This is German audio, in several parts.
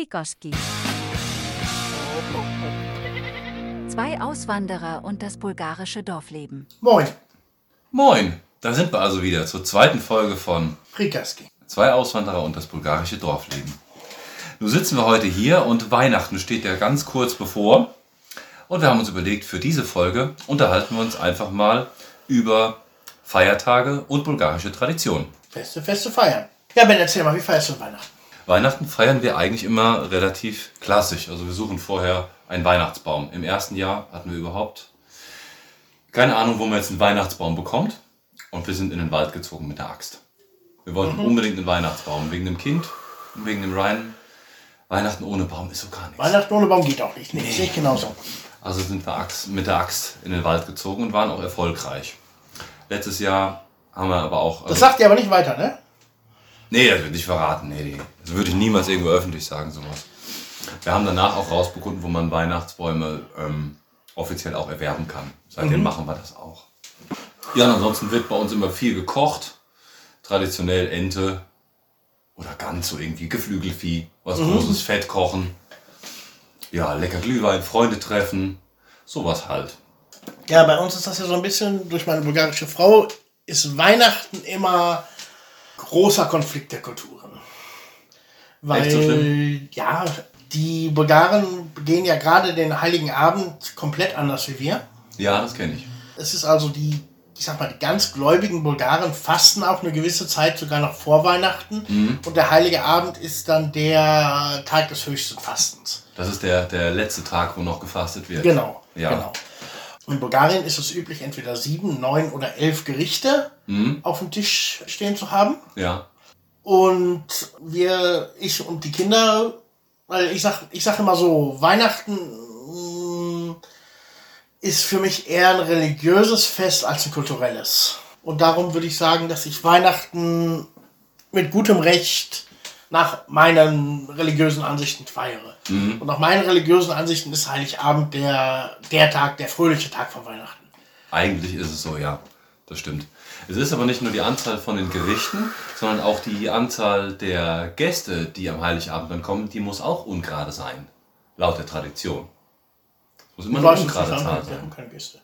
Prikoski. Zwei Auswanderer und das bulgarische Dorfleben. Moin, Moin, da sind wir also wieder zur zweiten Folge von Prikaski. Zwei Auswanderer und das bulgarische Dorfleben. Nun sitzen wir heute hier und Weihnachten steht ja ganz kurz bevor. Und wir haben uns überlegt, für diese Folge unterhalten wir uns einfach mal über Feiertage und bulgarische Traditionen. Feste, feste feiern. Ja, Ben, erzähl mal, wie feierst du Weihnachten? Weihnachten feiern wir eigentlich immer relativ klassisch. Also wir suchen vorher einen Weihnachtsbaum. Im ersten Jahr hatten wir überhaupt keine Ahnung, wo man jetzt einen Weihnachtsbaum bekommt. Und wir sind in den Wald gezogen mit der Axt. Wir wollten unbedingt einen Weihnachtsbaum. Wegen dem Kind und wegen dem Ryan. Weihnachten ohne Baum ist so gar nichts. Weihnachten ohne Baum geht auch nicht. Nee, sehe ich genauso. Also sind wir Axt, mit der Axt in den Wald gezogen und waren auch erfolgreich. Letztes Jahr haben wir aber auch. Das sagt ihr aber nicht weiter, ne? Nee, das würde ich verraten. Nee, nee. Das würde ich niemals irgendwo öffentlich sagen, sowas. Wir haben danach auch rausbekommen, wo man Weihnachtsbäume ähm, offiziell auch erwerben kann. Seitdem machen wir das auch. Ja, und ansonsten wird bei uns immer viel gekocht. Traditionell Ente oder ganz so irgendwie Geflügelvieh, was großes Fett kochen. Ja, lecker Glühwein, Freunde treffen, sowas halt. Ja, bei uns ist das ja so ein bisschen, durch meine bulgarische Frau, ist Weihnachten immer großer Konflikt der Kulturen. Weil, so ja, die Bulgaren gehen ja gerade den Heiligen Abend komplett anders wie wir. Ja, das kenne ich. Es ist also die, ich sag mal, die ganz gläubigen Bulgaren fasten auch eine gewisse Zeit, sogar noch vor Weihnachten. Und der Heilige Abend ist dann der Tag des höchsten Fastens. Das ist der, der letzte Tag, wo noch gefastet wird. Genau, Ja. genau. In Bulgarien ist es üblich, entweder sieben, neun oder elf Gerichte auf dem Tisch stehen zu haben. Ja. Und wir, ich und die Kinder, weil ich sag, ich sag immer so, Weihnachten mm, ist für mich eher ein religiöses Fest als ein kulturelles. Und darum würde ich sagen, dass ich Weihnachten mit gutem Recht nach meinen religiösen Ansichten feiere. Und nach meinen religiösen Ansichten ist Heiligabend der, der Tag, der fröhliche Tag von Weihnachten. Eigentlich ist es so, ja. Das stimmt. Es ist aber nicht nur die Anzahl von den Gerichten, sondern auch die Anzahl der Gäste, die am Heiligabend dann kommen, die muss auch ungerade sein. Laut der Tradition. Es muss immer eine ungerade Zahl sein. keine Gäste.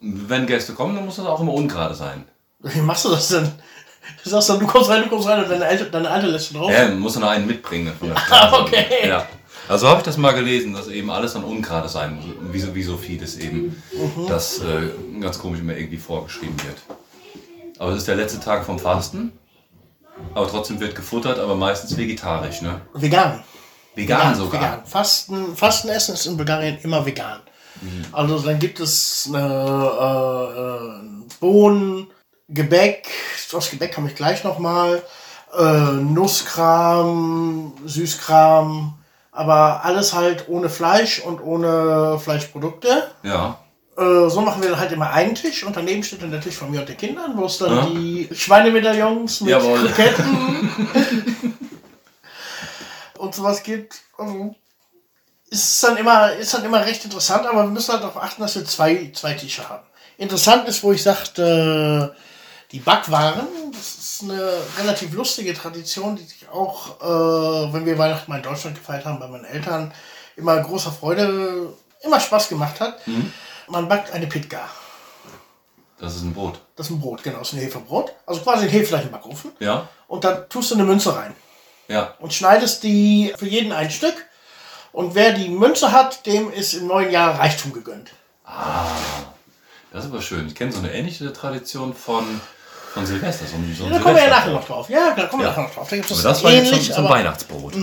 Wenn Gäste kommen, dann muss das auch immer ungerade sein. Wie machst du das denn? Du sagst dann, du kommst rein, du kommst rein und deine alte, deine alte lässt du drauf. Ja, man muss dann einen mitbringen von der Straße. okay. Ja. Also habe ich das mal gelesen, dass eben alles dann ungerade sein muss. Wie so, wie so vieles eben. Das äh, ganz komisch immer irgendwie vorgeschrieben wird. Aber es ist der letzte Tag vom Fasten. Aber trotzdem wird gefuttert, aber meistens vegetarisch, ne? Vegan. Vegan sogar. Vegan. Fasten, Fastenessen ist in Bulgarien immer vegan. Mhm. Also dann gibt es eine, äh, äh, Bohnen, Gebäck, das Gebäck komme ich gleich nochmal, äh, Nusskram, Süßkram, aber alles halt ohne Fleisch und ohne Fleischprodukte. Ja. Äh, so machen wir dann halt immer einen Tisch und daneben steht dann der Tisch von mir und den Kindern, wo es dann Ja. die Schweinemedaillons mit Jawohl. Kroketten und sowas gibt. Also, ist dann immer, ist dann immer recht interessant, aber wir müssen halt darauf achten, dass wir zwei, zwei Tische haben. Interessant ist, wo ich sagte, die Backwaren, das ist eine relativ lustige Tradition, die sich auch, äh, wenn wir Weihnachten mal in Deutschland gefeiert haben, bei meinen Eltern, immer großer Freude, immer Spaß gemacht hat. Man backt eine Pitka. Das ist ein Brot. Das ist ein Brot, genau, das ist ein Hefebrot. Also quasi ein Hefeleich im Backofen. Ja? Und da tust du eine Münze rein Ja. und schneidest die für jeden ein Stück. Und wer die Münze hat, dem ist im neuen Jahr Reichtum gegönnt. Das ist aber schön. Ich kenne so eine ähnliche Tradition von, von Silvester. So ein, so ein Da kommen wir ja nachher noch drauf. Ja, da kommen wir Ja. nachher noch drauf. Da Aber das war jetzt ähnlich, so ein aber Weihnachtsbrot.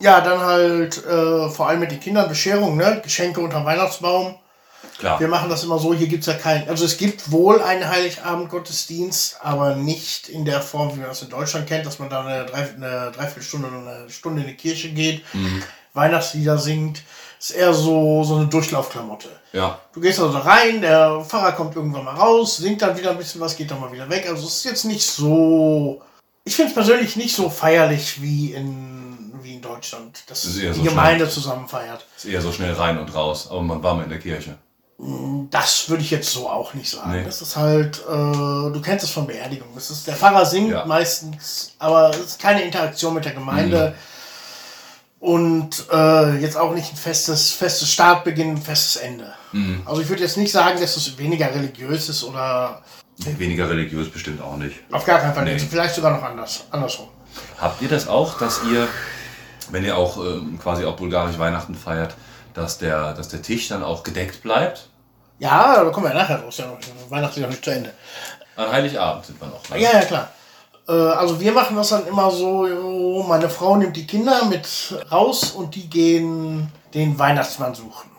ja, dann halt äh, vor allem mit den Kindern Bescherung, ne? Geschenke unterm Weihnachtsbaum. Klar. Wir machen das immer so, hier gibt es ja keinen, also es gibt wohl einen Heiligabend-Gottesdienst, aber nicht in der Form, wie man das in Deutschland kennt, dass man da eine, Drei, eine Dreiviertelstunde oder eine Stunde in die Kirche geht, Weihnachtslieder singt. Ist eher so, so eine Durchlaufklamotte. Ja. Du gehst also rein, der Pfarrer kommt irgendwann mal raus, singt dann wieder ein bisschen was, geht dann mal wieder weg. Also es ist jetzt nicht so. Ich finde es persönlich nicht so feierlich wie in, wie in Deutschland, dass Das die so Gemeinde zusammen feiert. Ist eher so schnell rein und raus. Aber man war mal in der Kirche. Das würde ich jetzt so auch nicht sagen. Nee. Das ist halt, äh, du kennst es von Beerdigungen. Der Pfarrer singt Ja. meistens, aber es ist keine Interaktion mit der Gemeinde. Und äh, jetzt auch nicht ein festes, festes Startbeginn, ein festes Ende. Also ich würde jetzt nicht sagen, dass es weniger religiös ist oder Nee, weniger religiös bestimmt auch nicht. auf gar keinen Fall. Nee. Vielleicht sogar noch anders, andersrum. Habt ihr das auch, dass ihr, wenn ihr auch ähm, quasi auch bulgarisch Weihnachten feiert, dass der, dass der Tisch dann auch gedeckt bleibt? Ja, da kommen wir ja nachher raus. Ja, Weihnachten ist noch nicht zu Ende. An Heiligabend sind wir noch. Ne? Ja, ja, klar. Äh, Also wir machen das dann immer so, meine Frau nimmt die Kinder mit raus und die gehen den Weihnachtsmann suchen.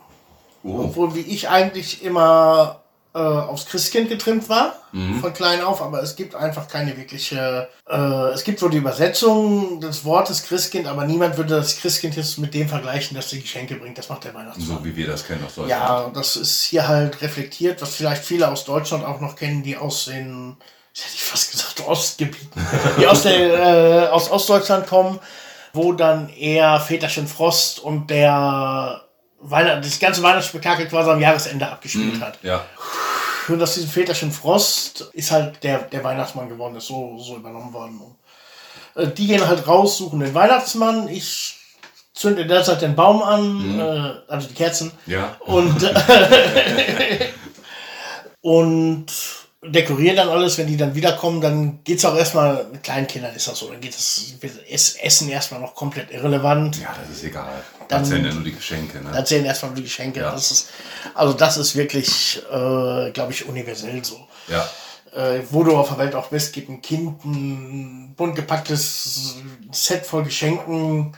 Oh. Obwohl wie ich eigentlich immer äh, aufs Christkind getrimmt war, Mhm. von klein auf, aber es gibt einfach keine wirkliche, äh, es gibt so die Übersetzung des Wortes Christkind, aber niemand würde das Christkind jetzt mit dem vergleichen, dass die Geschenke bringt. Das macht der Weihnachtsmann. So wie wir das kennen aus Deutschland. Ja, das ist hier halt reflektiert, was vielleicht viele aus Deutschland auch noch kennen, die aus den, hätte ich fast gesagt, Ostgebieten, die aus, der, äh, aus Ostdeutschland kommen, wo dann eher Väterchen Frost und der Weihnacht, das ganze Weihnachtsspektakel quasi am Jahresende abgespielt hat. Ja. Und aus diesem Väterchen Frost ist halt der, der Weihnachtsmann geworden, ist so, so übernommen worden. Äh, die gehen halt raus, suchen den Weihnachtsmann. Ich zünde derzeit den Baum an, äh, also die Kerzen. Ja. Und, und dekorieren dann alles. Wenn die dann wiederkommen, dann geht es auch erstmal, mit kleinen Kindern ist das so, dann geht das Essen erstmal noch komplett irrelevant. Ja, das ist egal. Dann- Dann zählen ja nur die Geschenke. Ne? Dann zählen erstmal nur die Geschenke. Ja. Das ist, also das ist wirklich, äh, glaube ich, universell so. Ja. Äh, wo du auf der Welt auch bist, gibt ein Kind ein bunt gepacktes Set voll Geschenken.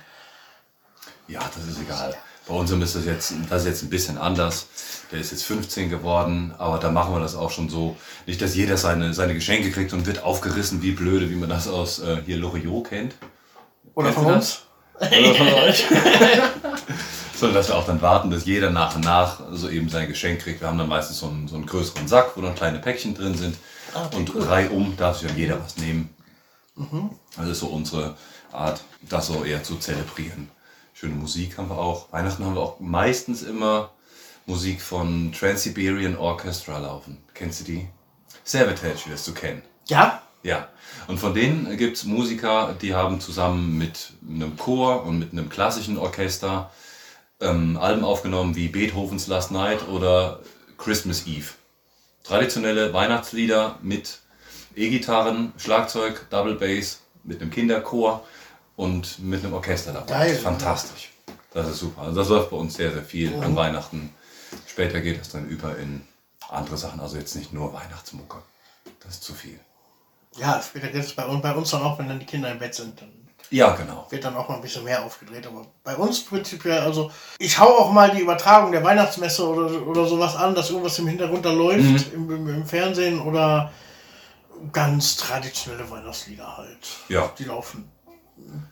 Ja, das ist egal. Bei unserem ist das jetzt, das ist jetzt ein bisschen anders. Der ist jetzt 15 geworden, aber da machen wir das auch schon so. Nicht, dass jeder seine, seine Geschenke kriegt und wird aufgerissen wie blöde, wie man das aus äh, hier Loriot kennt. Oder Kennst von uns. Oder von euch. Sondern dass wir auch dann warten, dass jeder nach und nach so eben sein Geschenk kriegt. Wir haben dann meistens so einen, so einen größeren Sack, wo dann kleine Päckchen drin sind. und reihum darf sich dann jeder was nehmen. Das ist so unsere Art, das so eher zu zelebrieren. Schöne Musik haben wir auch. Weihnachten haben wir auch meistens immer Musik von Trans-Siberian Orchestra laufen. Kennst du die? Savatage wirst du kennen. Ja, Ja, und von denen gibt es Musiker, die haben zusammen mit einem Chor und mit einem klassischen Orchester ähm, Alben aufgenommen wie Beethovens Last Night oder Christmas Eve. Traditionelle Weihnachtslieder mit E-Gitarren, Schlagzeug, Double Bass, mit einem Kinderchor und mit einem Orchester dabei. Geil. Fantastisch. Das ist super. Also das läuft bei uns sehr, sehr viel an Weihnachten. Später geht es dann über in andere Sachen, also jetzt nicht nur Weihnachtsmucke. Das ist zu viel. ja, später geht es bei uns, bei uns dann auch, wenn dann die Kinder im Bett sind, dann Ja, genau. wird dann auch mal ein bisschen mehr aufgedreht. Aber bei uns prinzipiell, also ich hau auch mal die Übertragung der Weihnachtsmesse oder, oder sowas an, dass irgendwas im Hintergrund da läuft, im, im, im Fernsehen oder ganz traditionelle Weihnachtslieder halt. Ja. Die laufen.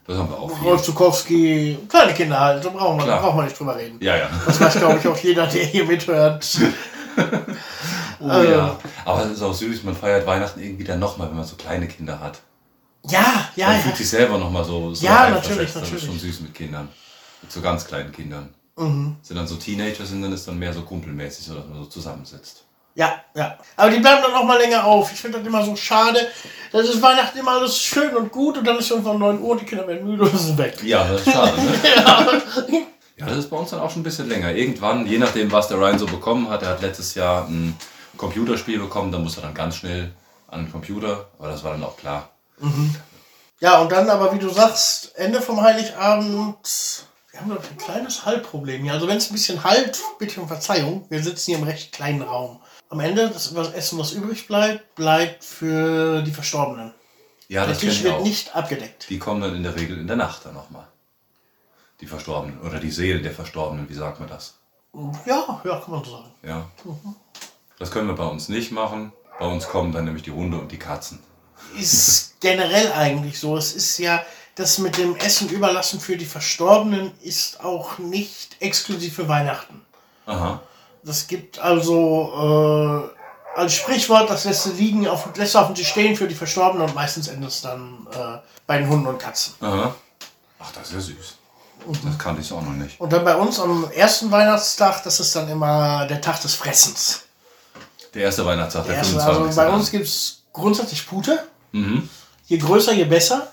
Das haben wir auch. Rolf Zukowski, kleine Kinder halt, da brauchen wir, braucht man nicht drüber reden. Ja, ja. Das weiß, glaube ich, auch jeder, der hier mithört. Oh, ja. Aber es ist auch süß, man feiert Weihnachten irgendwie dann nochmal, wenn man so kleine Kinder hat. Ja, ja, Man ja. fühlt sich selber nochmal so, so Ja, reinversetzt. natürlich, Das ist natürlich. schon süß mit Kindern. Mit so ganz kleinen Kindern. Mhm. Sind dann so Teenager, sind dann ist dann mehr so kumpelmäßig, so dass man so zusammensitzt. Ja, ja. Aber die bleiben dann auch mal länger auf. Ich finde das immer so schade. Das ist Weihnachten immer alles schön und gut und dann ist irgendwann 9 Uhr, die Kinder werden müde und sind weg. Ja, das ist schade, ne? ja, das ist bei uns dann auch schon ein bisschen länger. Irgendwann, je nachdem, was der Ryan so bekommen hat, er hat letztes Jahr ein Computerspiel bekommen, da musste er dann ganz schnell an den Computer, aber das war dann auch klar. Ja, und dann aber, wie du sagst, Ende vom Heiligabend. Wir haben, ich, ein kleines Hallproblem hier. Also, wenn es ein bisschen halt, bitte um Verzeihung. Wir sitzen hier im recht kleinen Raum. Am Ende, das Essen, was übrig bleibt, bleibt für die Verstorbenen. Ja, Der Tisch wir wird auch. nicht abgedeckt. Die kommen dann in der Regel in der Nacht dann nochmal. Die Verstorbenen oder die Seelen der Verstorbenen, wie sagt man das? Ja, ja, kann man so sagen. Ja. Das können wir bei uns nicht machen. Bei uns kommen dann nämlich die Hunde und die Katzen. ist generell eigentlich so. Es ist ja, das mit dem Essen überlassen für die Verstorbenen ist auch nicht exklusiv für Weihnachten. Aha. Das gibt also äh, als Sprichwort, das lässt du liegen, auf, lässt du auf dem Tisch stehen für die Verstorbenen und meistens endet es dann äh, bei den Hunden und Katzen. Aha. Ach, das ist ja süß. Das kannte ich auch noch nicht. Und dann bei uns am ersten Weihnachtstag, das ist dann immer der Tag des Fressens. Der erste Weihnachtstag, der Der erste, 25. also bei uns gibt es grundsätzlich Pute. Mhm. Je größer, je besser.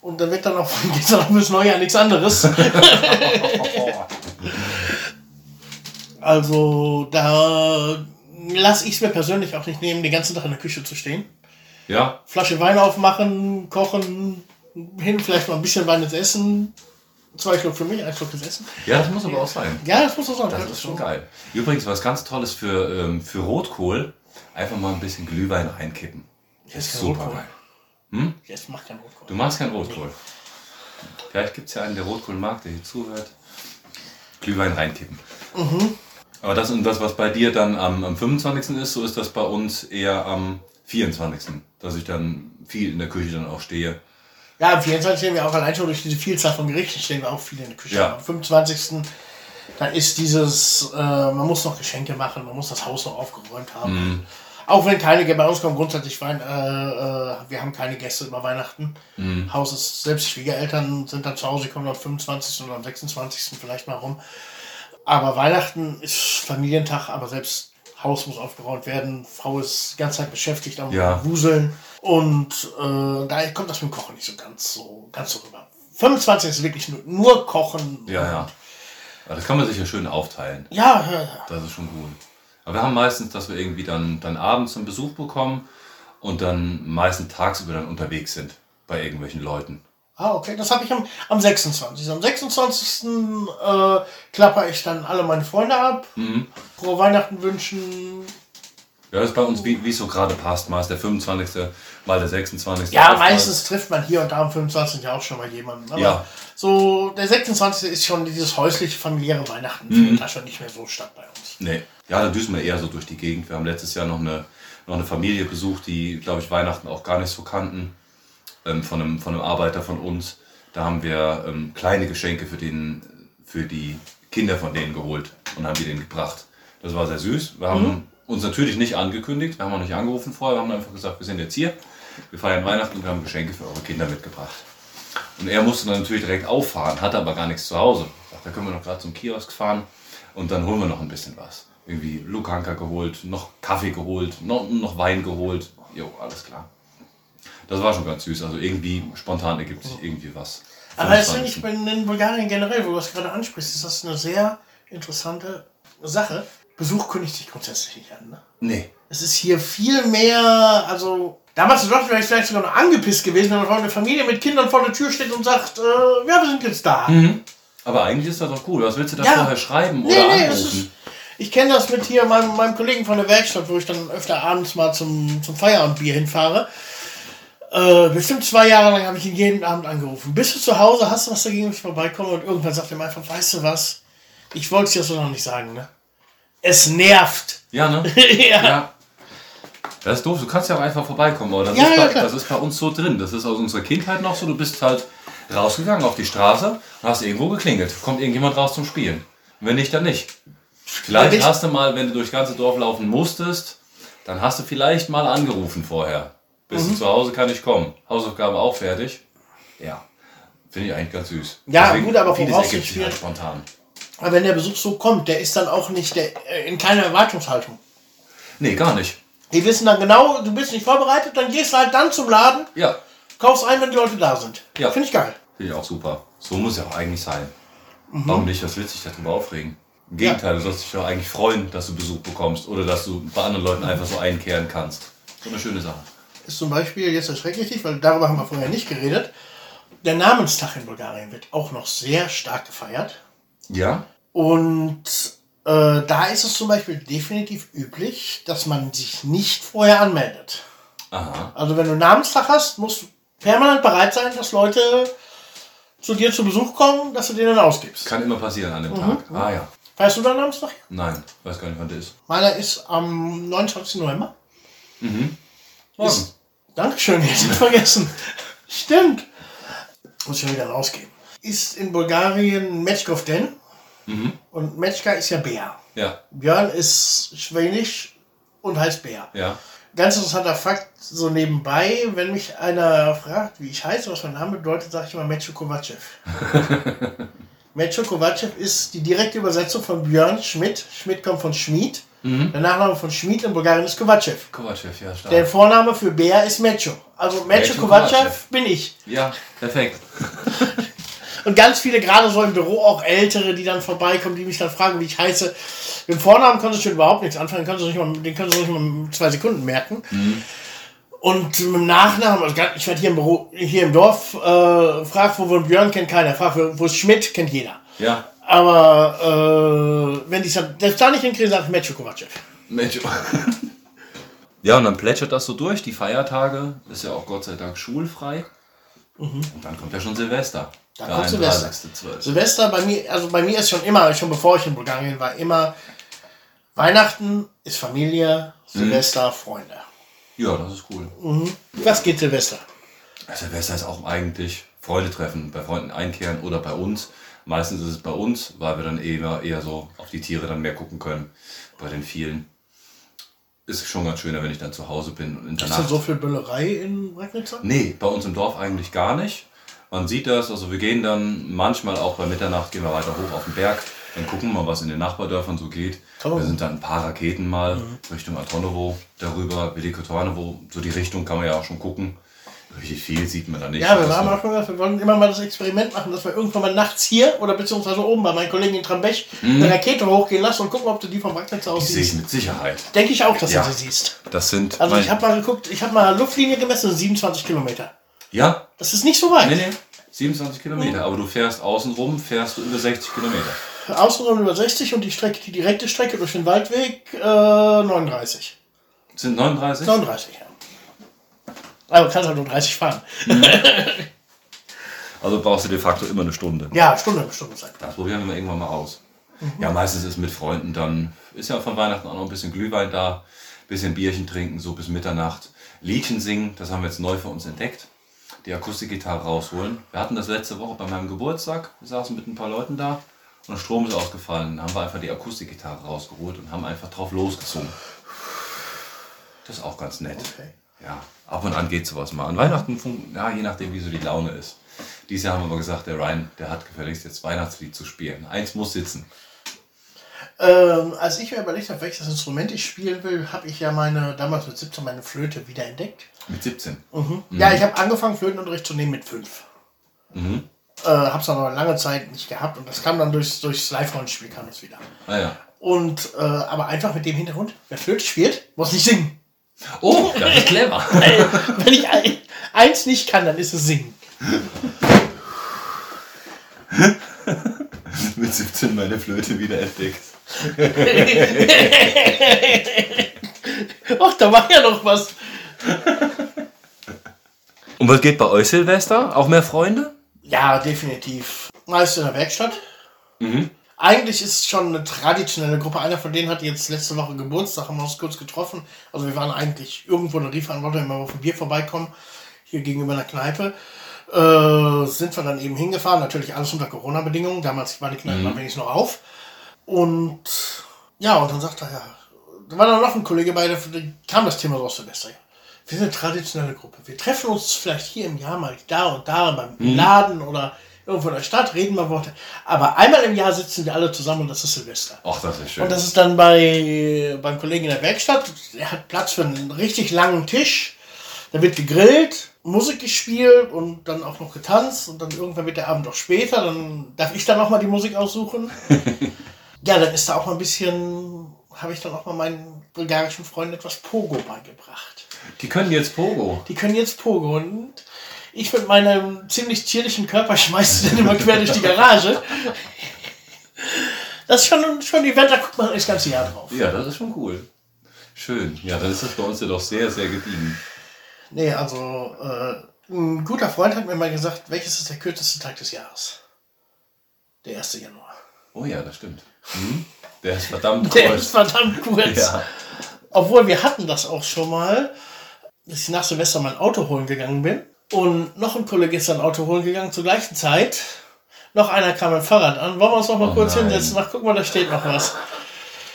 Und dann wird dann auch geht's dann auch bis Neujahr nichts anderes. also da lasse ich es mir persönlich auch nicht nehmen, den ganzen Tag in der Küche zu stehen. Ja, Flasche Wein aufmachen, kochen, hin, vielleicht mal ein bisschen Wein ins Essen. Zwei Schluck für mich, ein Schluck ins Essen. ja, das muss aber auch sein. Ja, das muss auch sein. Das ist schon geil. Übrigens, was ganz Tolles für, ähm, für Rotkohl, einfach mal ein bisschen Glühwein reinkippen. Das ist Super Rotkohl. geil. Hm? Jetzt macht kein Rotkohl. Du magst keinen Rotkohl. Vielleicht gibt es ja einen, der Rotkohl mag, der hier zuhört. Glühwein reinkippen. Mhm. Aber das und das, was bei dir dann am, am 25. ist, so ist das bei uns eher am 24. Dass ich dann viel in der Küche dann auch stehe. Ja, am 24. stehen wir auch allein schon durch diese Vielzahl von Gerichten stehen wir auch viel in der Küche. Ja. Am 25. dann ist dieses, äh, man muss noch Geschenke machen, man muss das Haus noch aufgeräumt haben. Mhm. Auch wenn keine Gäste bei uns kommen, grundsätzlich Wein, äh, äh, wir haben keine Gäste über Weihnachten. Mhm. Haus ist, selbst die Schwiegereltern sind dann zu Hause, die kommen am 25. oder am 26. vielleicht mal rum. Aber Weihnachten ist Familientag, aber selbst Haus muss aufgeräumt werden. Frau ist die ganze Zeit beschäftigt am Ja. Wuseln. Und äh, daher kommt das mit dem Kochen nicht so ganz so, ganz so rüber. 25 ist wirklich nur, nur Kochen. Ja, ja. Das kann man sich ja schön aufteilen. Ja, ja, ja. Das ist schon gut. Aber wir haben meistens, dass wir irgendwie dann, dann abends einen Besuch bekommen und dann meistens tagsüber dann unterwegs sind bei irgendwelchen Leuten. Ah, okay. Das habe ich am, am 26. Am 26. Äh, klapper ich dann alle meine Freunde ab. Mhm. Frohe Weihnachten wünschen. Ja, das ist bei uns, wie es so gerade passt. Mal ist der 25., mal der 26. Ja, meistens trifft man hier und da am 25. auch schon mal jemanden. Aber Ja. so der 26. ist schon dieses häusliche, familiäre Weihnachten. Mhm. Findet da schon nicht mehr so statt bei uns. Nee. Ja, da düsen wir eher so durch die Gegend. Wir haben letztes Jahr noch eine, noch eine Familie besucht, die, glaube ich, Weihnachten auch gar nicht so kannten. Ähm, von, einem, von einem Arbeiter von uns. Da haben wir ähm, kleine Geschenke für, den, für die Kinder von denen geholt und haben die denen gebracht. Das war sehr süß. Wir haben uns natürlich nicht angekündigt, wir haben auch nicht angerufen vorher, wir haben einfach gesagt, wir sind jetzt hier, wir feiern Weihnachten und wir haben Geschenke für eure Kinder mitgebracht. Und er musste dann natürlich direkt auffahren, hatte aber gar nichts zu Hause. Sagt, da können wir noch gerade zum Kiosk fahren und dann holen wir noch ein bisschen was. Irgendwie Lukanka geholt, noch Kaffee geholt, noch, noch Wein geholt. Jo, alles klar. Das war schon ganz süß. Also irgendwie spontan ergibt sich irgendwie was. Aber das 25. finde ich in Bulgarien generell, wo du das gerade ansprichst, ist das eine sehr interessante Sache. Besuch kündigt sich grundsätzlich nicht an. Ne? Nee. Es ist hier viel mehr, also damals in Deutschland wäre ich vielleicht sogar noch angepisst gewesen, wenn eine Familie mit Kindern vor der Tür steht und sagt, äh, ja, wir sind jetzt da. Aber eigentlich ist das doch cool. Was willst du da Ja. vorher schreiben Nee, oder nee, anrufen? ist, ich kenne das mit hier meinem, meinem Kollegen von der Werkstatt, wo ich dann öfter abends mal zum, zum Feierabendbier hinfahre. Äh, bestimmt zwei Jahre lang habe ich ihn jeden Abend angerufen. Bist du zu Hause, hast du was dagegen, wenn ich vorbeikomme? Und irgendwann sagt er mir einfach, weißt du was? Ich wollte es dir so noch nicht sagen, ne? Es nervt. Ja, ne? ja. Ja. Das ist doof, du kannst ja auch einfach vorbeikommen, aber das, Ja, ist, ja, bei, klar. das ist bei uns so drin. Das ist aus unserer Kindheit noch so. Du bist halt rausgegangen auf die Straße und hast irgendwo geklingelt. Kommt irgendjemand raus zum Spielen. Wenn nicht, dann nicht. Vielleicht ich- hast du mal, wenn du durchs ganze Dorf laufen musstest, dann hast du vielleicht mal angerufen vorher. Bist Mhm. du zu Hause, kann ich kommen. Hausaufgaben auch fertig. Ja. Finde ich eigentlich ganz süß. Ja, gut, aber vieles ergibt sich halt spontan. Aber wenn der Besuch so kommt, der ist dann auch nicht der, äh, in keiner Erwartungshaltung. Nee, gar nicht. Die wissen dann genau, du bist nicht vorbereitet, dann gehst du halt dann zum Laden, Ja, kaufst ein, wenn die Leute da sind. Ja. Finde ich geil. Finde ich auch super. So muss ja auch eigentlich sein. Mhm. Warum nicht? Was willst du dich darüber aufregen? Im Gegenteil, du sollst dich doch eigentlich freuen, dass du Besuch bekommst oder dass du bei anderen Leuten einfach so einkehren kannst. So eine schöne Sache. Ist zum Beispiel, jetzt erschrecke ich dich, weil darüber haben wir vorher nicht geredet. Der Namenstag in Bulgarien wird auch noch sehr stark gefeiert. Ja? Und äh, da ist es zum Beispiel definitiv üblich, dass man sich nicht vorher anmeldet. Aha. Also wenn du einen Namenstag hast, musst du permanent bereit sein, dass Leute zu dir zu Besuch kommen, dass du denen ausgibst. Kann immer passieren an dem Mhm. Tag. Ah ja. Weißt du deinen Namenstag? Nein, weiß gar nicht, wann der ist. Meiner ist am 29. November. Morgen. Ist, Dankeschön, jetzt nicht vergessen. Stimmt. Muss ich schon wieder rausgehen. Ist in Bulgarien Metschkov Den. Und Metschka ist ja Bär. Ja, Björn ist schwänisch und heißt Bär. ja. Ganz interessanter Fakt, so nebenbei, wenn mich einer fragt, wie ich heiße, was mein Name bedeutet, sage ich immer Metcho Kovacev. Metcho Kovacev ist die direkte Übersetzung von Björn Schmidt. Schmidt kommt von Schmied. Der Nachname von Schmid in Bulgarien ist Kovacev. Kovacev, ja, stark. Der Vorname für Bär ist Mecho. Also Mecho Kovacev Kovacev. bin ich. Ja, perfekt. Und ganz viele, gerade so im Büro, auch Ältere, die dann vorbeikommen, die mich dann fragen, wie ich heiße. Mit dem Vornamen konntest du schon überhaupt nichts anfangen, konntest du nicht mal, den konntest du nicht mal zwei Sekunden merken. Und mit dem Nachnamen, also ich werde hier im Büro, hier im Dorf, äh, fragt, wo wohnt Björn, kennt keiner. Fragt, wo wo ist Schmidt, kennt jeder. Ja, Aber äh, wenn die es da nicht hinkriegen, sage ich Metro Kovacev. Mensch. Ja, und dann plätschert das so durch, die Feiertage. Ist ja auch Gott sei Dank schulfrei. Und dann kommt ja schon Silvester. Dann Der kommt Silvester. 31.12.. Silvester bei mir, also bei mir ist schon immer, schon bevor ich in Bulgarien war, immer Weihnachten ist Familie, Silvester, Freunde. Ja, das ist cool. Was geht Silvester? Silvester ist auch eigentlich Freunde treffen, bei Freunden einkehren oder bei uns. Meistens ist es bei uns, weil wir dann eher, eher so auf die Tiere dann mehr gucken können. Bei den vielen ist es schon ganz schöner, wenn ich dann zu Hause bin und in der Ist denn Nacht. so viel Böllerei in Regnitzer? Nee, bei uns im Dorf eigentlich gar nicht. Man sieht das, also wir gehen dann manchmal auch bei Mitternacht, gehen wir weiter hoch auf den Berg, dann gucken wir mal, was in den Nachbardörfern so geht. Toll. Da sind dann ein paar Raketen mal Richtung Antonovo, darüber, Veliko Tornovo, so die Richtung kann man ja auch schon gucken. Richtig viel sieht man da nicht. Ja, wir nur- auch schon wir wollen immer mal das Experiment machen, dass wir irgendwann mal nachts hier oder beziehungsweise oben bei meinen Kollegen in Trambech eine Rakete hochgehen lassen und gucken, ob du die vom Regnitzer aus Die sehe ich siehst. mit Sicherheit. Denke ich auch, dass Ja. du sie siehst. Das sind. Also ich habe mal geguckt, ich habe mal Luftlinie gemessen, 27 Kilometer. Ja, Das ist nicht so weit. nee, nee. 27 Kilometer, aber du fährst außen rum, fährst du über 60 Kilometer. Außenrum über 60 und die Strecke, die direkte Strecke durch den Waldweg äh, 39. Sind 39? 39, ja. Aber du kannst halt nur 30 fahren. Also brauchst du de facto immer eine Stunde. Ja, Stunde, Stunde Zeit. Das probieren wir mal irgendwann mal aus. Ja, meistens ist mit Freunden dann, ist ja von Weihnachten auch noch ein bisschen Glühwein da, bisschen Bierchen trinken, so bis Mitternacht. Liedchen singen, das haben wir jetzt neu für uns entdeckt. Die Akustikgitarre rausholen. Wir hatten das letzte Woche bei meinem Geburtstag. Wir saßen mit ein paar Leuten da und der Strom ist ausgefallen. Dann haben wir einfach die Akustikgitarre rausgeholt und haben einfach drauf losgesungen. Das ist auch ganz nett. Okay. Ja, ab und an geht sowas mal. An Weihnachten, ja, je nachdem, wie so die Laune ist. Dieses Jahr haben wir aber gesagt, der Ryan, der hat gefälligst jetzt Weihnachtslied zu spielen. Eins muss sitzen. Ähm, als ich mir überlegt habe, welches Instrument ich spielen will, habe ich ja meine, damals mit 17 meine Flöte wieder entdeckt. Mit 17. Ja, ich habe angefangen, Flötenunterricht zu nehmen mit 5. Mhm. Äh, habe es aber lange Zeit nicht gehabt und das kam dann durchs, durchs Live-Rollenspiel kam es wieder. Ah ja. Und äh, aber einfach mit dem Hintergrund, wer Flöte spielt, muss nicht singen. Oh, das ist clever. Wenn ich ein, eins nicht kann, dann ist es singen. Mit 17 meine Flöte wieder entdeckt. Ach, da war ja noch was. Und was geht bei euch Silvester? Auch mehr Freunde? Ja, definitiv. Meist in der Werkstatt. Eigentlich ist es schon eine traditionelle Gruppe. Einer von denen hat jetzt letzte Woche Geburtstag, haben wir uns kurz getroffen. Also wir waren eigentlich irgendwo in der Riefverantwortung, wenn wir auf ein Bier vorbeikommen, hier gegenüber einer Kneipe. Äh, sind wir dann eben hingefahren, natürlich alles unter Corona-Bedingungen. Damals war die Kneipe noch wenigstens noch auf. Und ja, und dann sagt er, ja, da war dann noch ein Kollege bei, der da kam das Thema so aus Silvester. Wir sind eine traditionelle Gruppe. Wir treffen uns vielleicht hier im Jahr mal da und da beim Laden oder irgendwo in der Stadt, reden mal Worte. Aber einmal im Jahr sitzen wir alle zusammen und das ist Silvester. Ach, das ist schön. Und das ist dann bei, beim Kollegen in der Werkstatt. Er hat Platz für einen richtig langen Tisch. Da wird gegrillt, Musik gespielt und dann auch noch getanzt. Und dann irgendwann wird der Abend auch später. Dann darf ich dann auch mal die Musik aussuchen. ja, dann ist da auch mal ein bisschen, habe ich dann auch mal meinen bulgarischen Freunden etwas Pogo beigebracht. Die können jetzt Pogo. Die können jetzt Pogo und ich mit meinem ziemlich zierlichen Körper schmeiße den immer quer durch die Garage. Das ist schon, schon ein Event, da guckt man das ganze Jahr drauf. Ja, das ist schon cool. Schön. Ja, dann ist das bei uns ja doch sehr, sehr gediegen. Nee, also äh, ein guter Freund hat mir mal gesagt, welches ist der kürzeste Tag des Jahres? Der 1. Januar. Oh ja, das stimmt. Mhm. Der ist verdammt Der kurz. ist verdammt kurz. Ja. Obwohl wir hatten das auch schon mal, dass ich nach Silvester mein Auto holen gegangen bin. Und noch ein Kollege ist sein Auto holen gegangen zur gleichen Zeit. Noch einer kam mit dem Fahrrad an. Wollen wir uns noch mal Oh kurz nein. hinsetzen? Ach, guck mal, da steht noch was.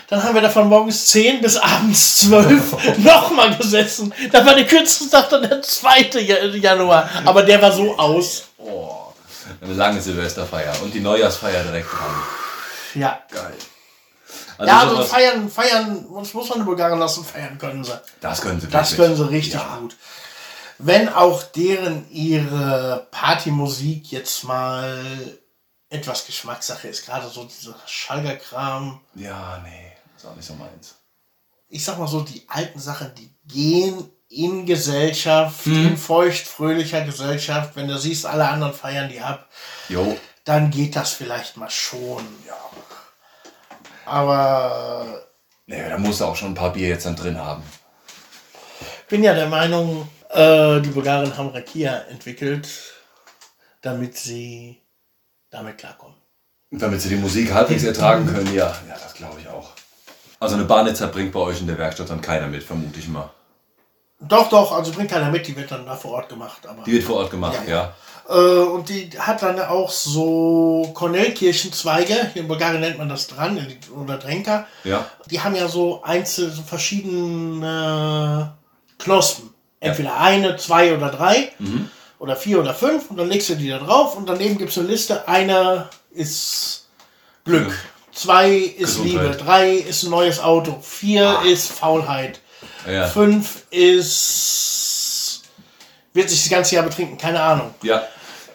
Dann haben wir da von morgens 10 bis abends 12 nochmal gesessen. Da war der kürzeste Tag dann der 2. Ja- Januar. Aber der war so aus. Oh, eine lange Silvesterfeier und die Neujahrsfeier direkt dran. Ja. Geil. Also ja, also feiern, feiern, uns muss man die Bulgaren lassen, feiern können sie. Das können sie Das wirklich. können sie richtig Ja. gut. Wenn auch deren ihre Partymusik jetzt mal etwas Geschmackssache ist, gerade so dieser Schalgerkram, Ja, nee, ist auch nicht so meins. ich sag mal so, die alten Sachen, die gehen in Gesellschaft, Mhm. in feuchtfröhlicher Gesellschaft, wenn du siehst, alle anderen feiern die ab, Jo, dann geht das vielleicht mal schon. Ja. Aber nee, da musst du auch schon ein paar Bier jetzt dann drin haben. bin ja der Meinung, äh, die Bulgaren haben Rakia entwickelt, damit sie damit klarkommen. Damit sie die Musik halbwegs ertragen können, ja, ja, das glaube ich auch. Also eine Barnitzer bringt bei euch in der Werkstatt dann keiner mit, vermute ich mal. Doch, doch, also bringt keiner mit, die wird dann da vor Ort gemacht. Aber, Die wird vor Ort gemacht, Ja, ja. äh, und die hat dann auch so Kornelkirchenzweige, hier in Bulgarien nennt man das dran, oder Drenka. Ja, Die haben ja so einzelne, verschiedene Knospen. Entweder eine, zwei oder drei. Mhm. Oder vier oder fünf. Und dann legst du die da drauf und daneben gibt es eine Liste. Eine ist Glück. Ja. Zwei ist Gesundheit. Liebe. Drei ist ein neues Auto. Vier ist Faulheit. ja. Fünf ist. wird sich das ganze Jahr betrinken. Keine Ahnung. Ja,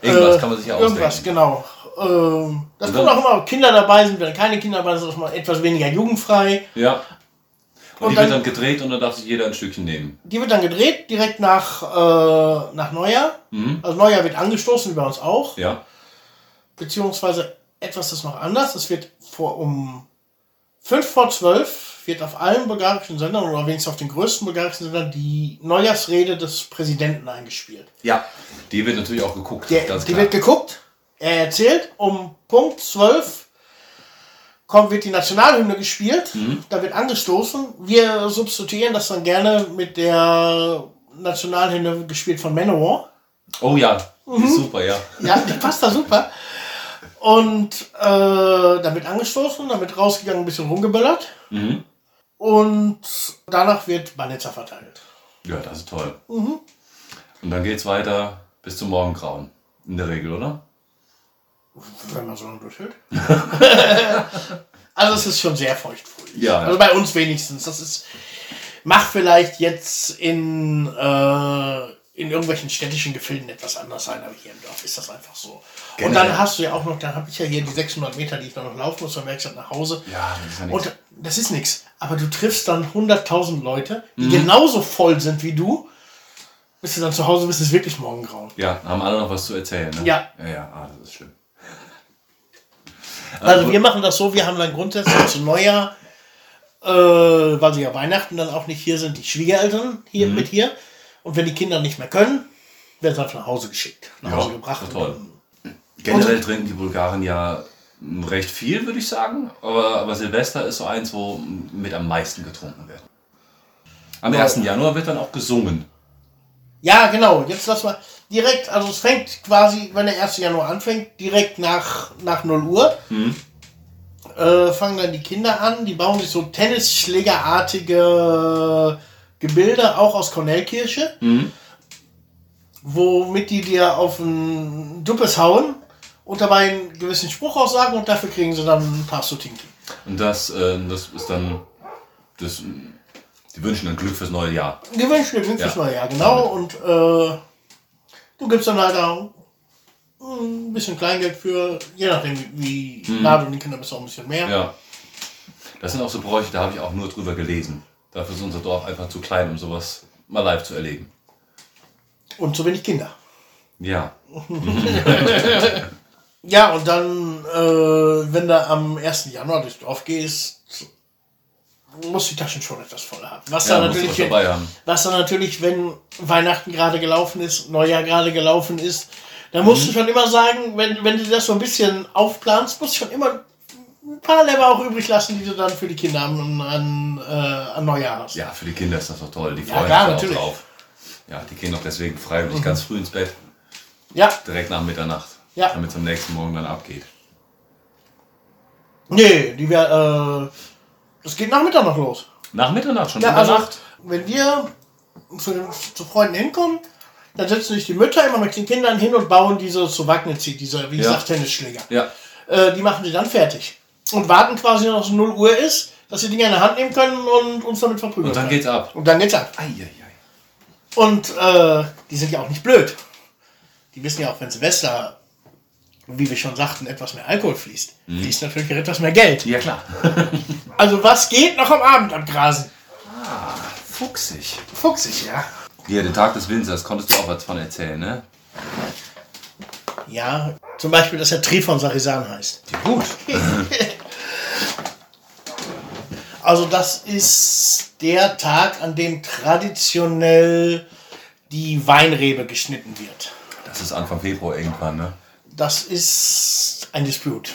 irgendwas Äh, kann man sich ja Irgendwas, ausdenken. genau. Ähm, das kommt auch immer, ob Kinder dabei sind, wenn keine Kinder dabei sind, ist mal etwas weniger jugendfrei. Ja. Und, Und die dann- wird dann gedreht und dann darf sich jeder ein Stückchen nehmen. Die wird dann gedreht, direkt nach, äh, nach Neujahr. Mhm. Also Neujahr wird angestoßen, wie bei uns auch. Ja. Beziehungsweise etwas ist noch anders. Es wird vor um 5 vor 12 wird auf allen bulgarischen Sendern oder wenigstens auf den größten bulgarischen Sendern die Neujahrsrede des Präsidenten eingespielt. Ja. Die wird natürlich auch geguckt. Der, die klar. wird geguckt, er erzählt, um Punkt 12 kommt, wird die Nationalhymne gespielt, Mhm. da wird angestoßen. Wir substituieren das dann gerne mit der Nationalhymne gespielt von Manowar. Oh ja, die Mhm. ist super, ja. Ja, die passt da super. Und äh, damit angestoßen, damit rausgegangen, ein bisschen rumgeböllert. Mhm. Und danach wird Banetza verteilt. Ja, das ist toll. Mhm. Und dann geht's weiter bis zum Morgengrauen. In der Regel, oder? Wenn man so lange durchhält. also es ist schon sehr feuchtfröhlich. Ja. Also bei uns wenigstens. Das ist. Macht vielleicht jetzt in, äh, in irgendwelchen städtischen Gefilden etwas anders sein, aber hier im Dorf ist das einfach so. Und Generell. dann hast du ja auch noch, dann habe ich ja hier die 600 Meter, die ich dann noch laufen muss, von Werkstatt nach Hause. Ja, das ist ja nichts. Und das ist nichts. Aber du triffst dann 100.000 Leute, die Mhm. genauso voll sind wie du. Bis du dann zu Hause bist, ist wirklich morgengrauen. Ja, haben alle noch was zu erzählen, ne? Ja. Ja, ja, ah, das ist schlimm. Also wir machen das so, wir haben dann grundsätzlich zu Neujahr, äh, weil sie ja Weihnachten dann auch nicht hier sind, die Schwiegereltern hier Mhm. mit hier. Und wenn die Kinder nicht mehr können, werden sie einfach nach Hause geschickt, nach Ja, Hause gebracht. toll. Generell trinken die Bulgaren ja mm, recht viel, würde ich sagen. Aber, aber Silvester ist so eins, wo mit am meisten getrunken wird. Am 1. Januar wird dann auch gesungen. Ja, genau. Jetzt lass mal direkt, also es fängt quasi, wenn der 1. Januar anfängt, direkt nach, nach 0 Uhr. Äh, fangen dann die Kinder an, die bauen sich so Tennisschlägerartige Gebilde, auch aus Cornellkirsche, womit die dir auf ein Duppes hauen und dabei einen gewissen Spruch aussagen und dafür kriegen sie dann ein paar Sutinki. Und das, äh, das ist dann. Das, die wünschen dann Glück fürs neue Jahr. Die wünschen dir Glück Ja. fürs neue Jahr, genau. Und äh, du gibst dann halt auch ein bisschen Kleingeld für, je nachdem wie wie nah du die Kinder bist, auch ein bisschen mehr. Ja. Das sind auch so Bräuche, da habe ich auch nur drüber gelesen. Dafür ist unser Dorf einfach zu klein, um sowas mal live zu erleben. Und zu wenig Kinder. Ja. Ja, und dann, äh, wenn du am 1. Januar durchs Dorf gehst, musst du die Taschen schon etwas voll haben. Was, Ja, dann natürlich, was wenn, haben. was dann natürlich, wenn Weihnachten gerade gelaufen ist, Neujahr gerade gelaufen ist, dann musst Mhm. du schon immer sagen, wenn, wenn du das so ein bisschen aufplanst, musst du schon immer ein paar Leber auch übrig lassen, die du dann für die Kinder an, an, äh, an Neujahr hast. Ja, für die Kinder ist das doch toll. Die Ja, freuen klar, sich natürlich. Mhm. auch drauf. Ja, die gehen auch deswegen freiwillig ganz früh ins Bett, Ja, direkt nach Mitternacht. Ja. Damit es am nächsten Morgen dann abgeht. nee, die wär, äh, das geht nach Mittag noch los. Nach Mitternacht schon. Ja, also, Nacht. wenn wir zu, den, zu Freunden hinkommen, dann setzen sich die Mütter immer mit den Kindern hin und bauen diese so Wagnitzi, diese, wie Ja. gesagt, Tennisschläger. Ja. Äh, die machen sie dann fertig. und warten quasi, dass es 0 Uhr ist, dass sie Dinge in der Hand nehmen können und uns damit verprügeln Und dann können. geht's ab. Und dann geht's ab. Eieiei. Und äh, die sind ja auch nicht blöd. Die wissen ja auch, wenn Silvester, wie wir schon sagten, etwas mehr Alkohol fließt, fließt natürlich etwas mehr Geld. Ja, klar. Also was geht noch am Abend abgrasen? Fuchsig. Fuchsig, ja. Hier, den Tag des Winzers, konntest du auch was von erzählen, ne? Ja, zum Beispiel, dass er Trifon Sarisan heißt. Gut. Also das ist der Tag, an dem traditionell die Weinrebe geschnitten wird. Das ist Anfang Februar irgendwann, ne? Das ist ein Disput.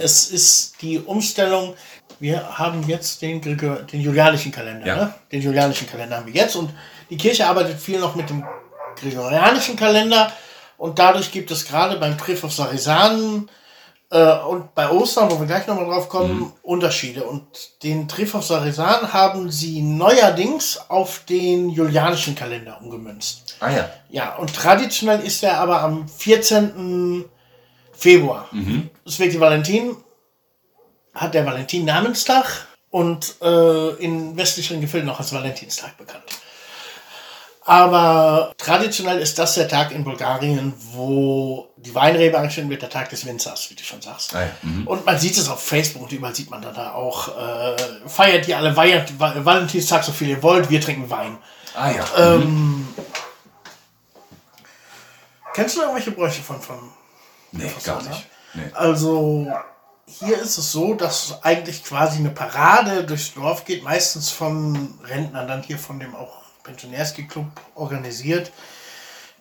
Es ist die Umstellung. Wir haben jetzt den, den julianischen Kalender. Ja. Ne? Den julianischen Kalender haben wir jetzt. Und die Kirche arbeitet viel noch mit dem gregorianischen Kalender. Und dadurch gibt es gerade beim Triff auf Sarisan äh, und bei Ostern, wo wir gleich nochmal drauf kommen, Unterschiede. Und den Triff auf Sarisan haben sie neuerdings auf den julianischen Kalender umgemünzt. Ah ja. Ja, und traditionell ist er aber am 14. Februar. Es wird die Valentin, hat der Valentin Namenstag und äh, in westlichen Gefilden auch als Valentinstag bekannt. Aber traditionell ist das der Tag in Bulgarien, wo die Weinrebe angestellt wird, der Tag des Winzers, wie du schon sagst. Ah ja. Mhm. Und man sieht es auf Facebook und überall sieht man da, da auch, äh, feiert ihr alle Weih Val- Valentinstag so viel ihr wollt, wir trinken Wein. Ah ja. Ähm, Kennst du irgendwelche Bräuche von, von nee, gar nicht. Nee. Also hier ist es so, dass eigentlich quasi eine Parade durchs Dorf geht, meistens von Rentnern, dann hier von dem auch Pensionärski-Club organisiert.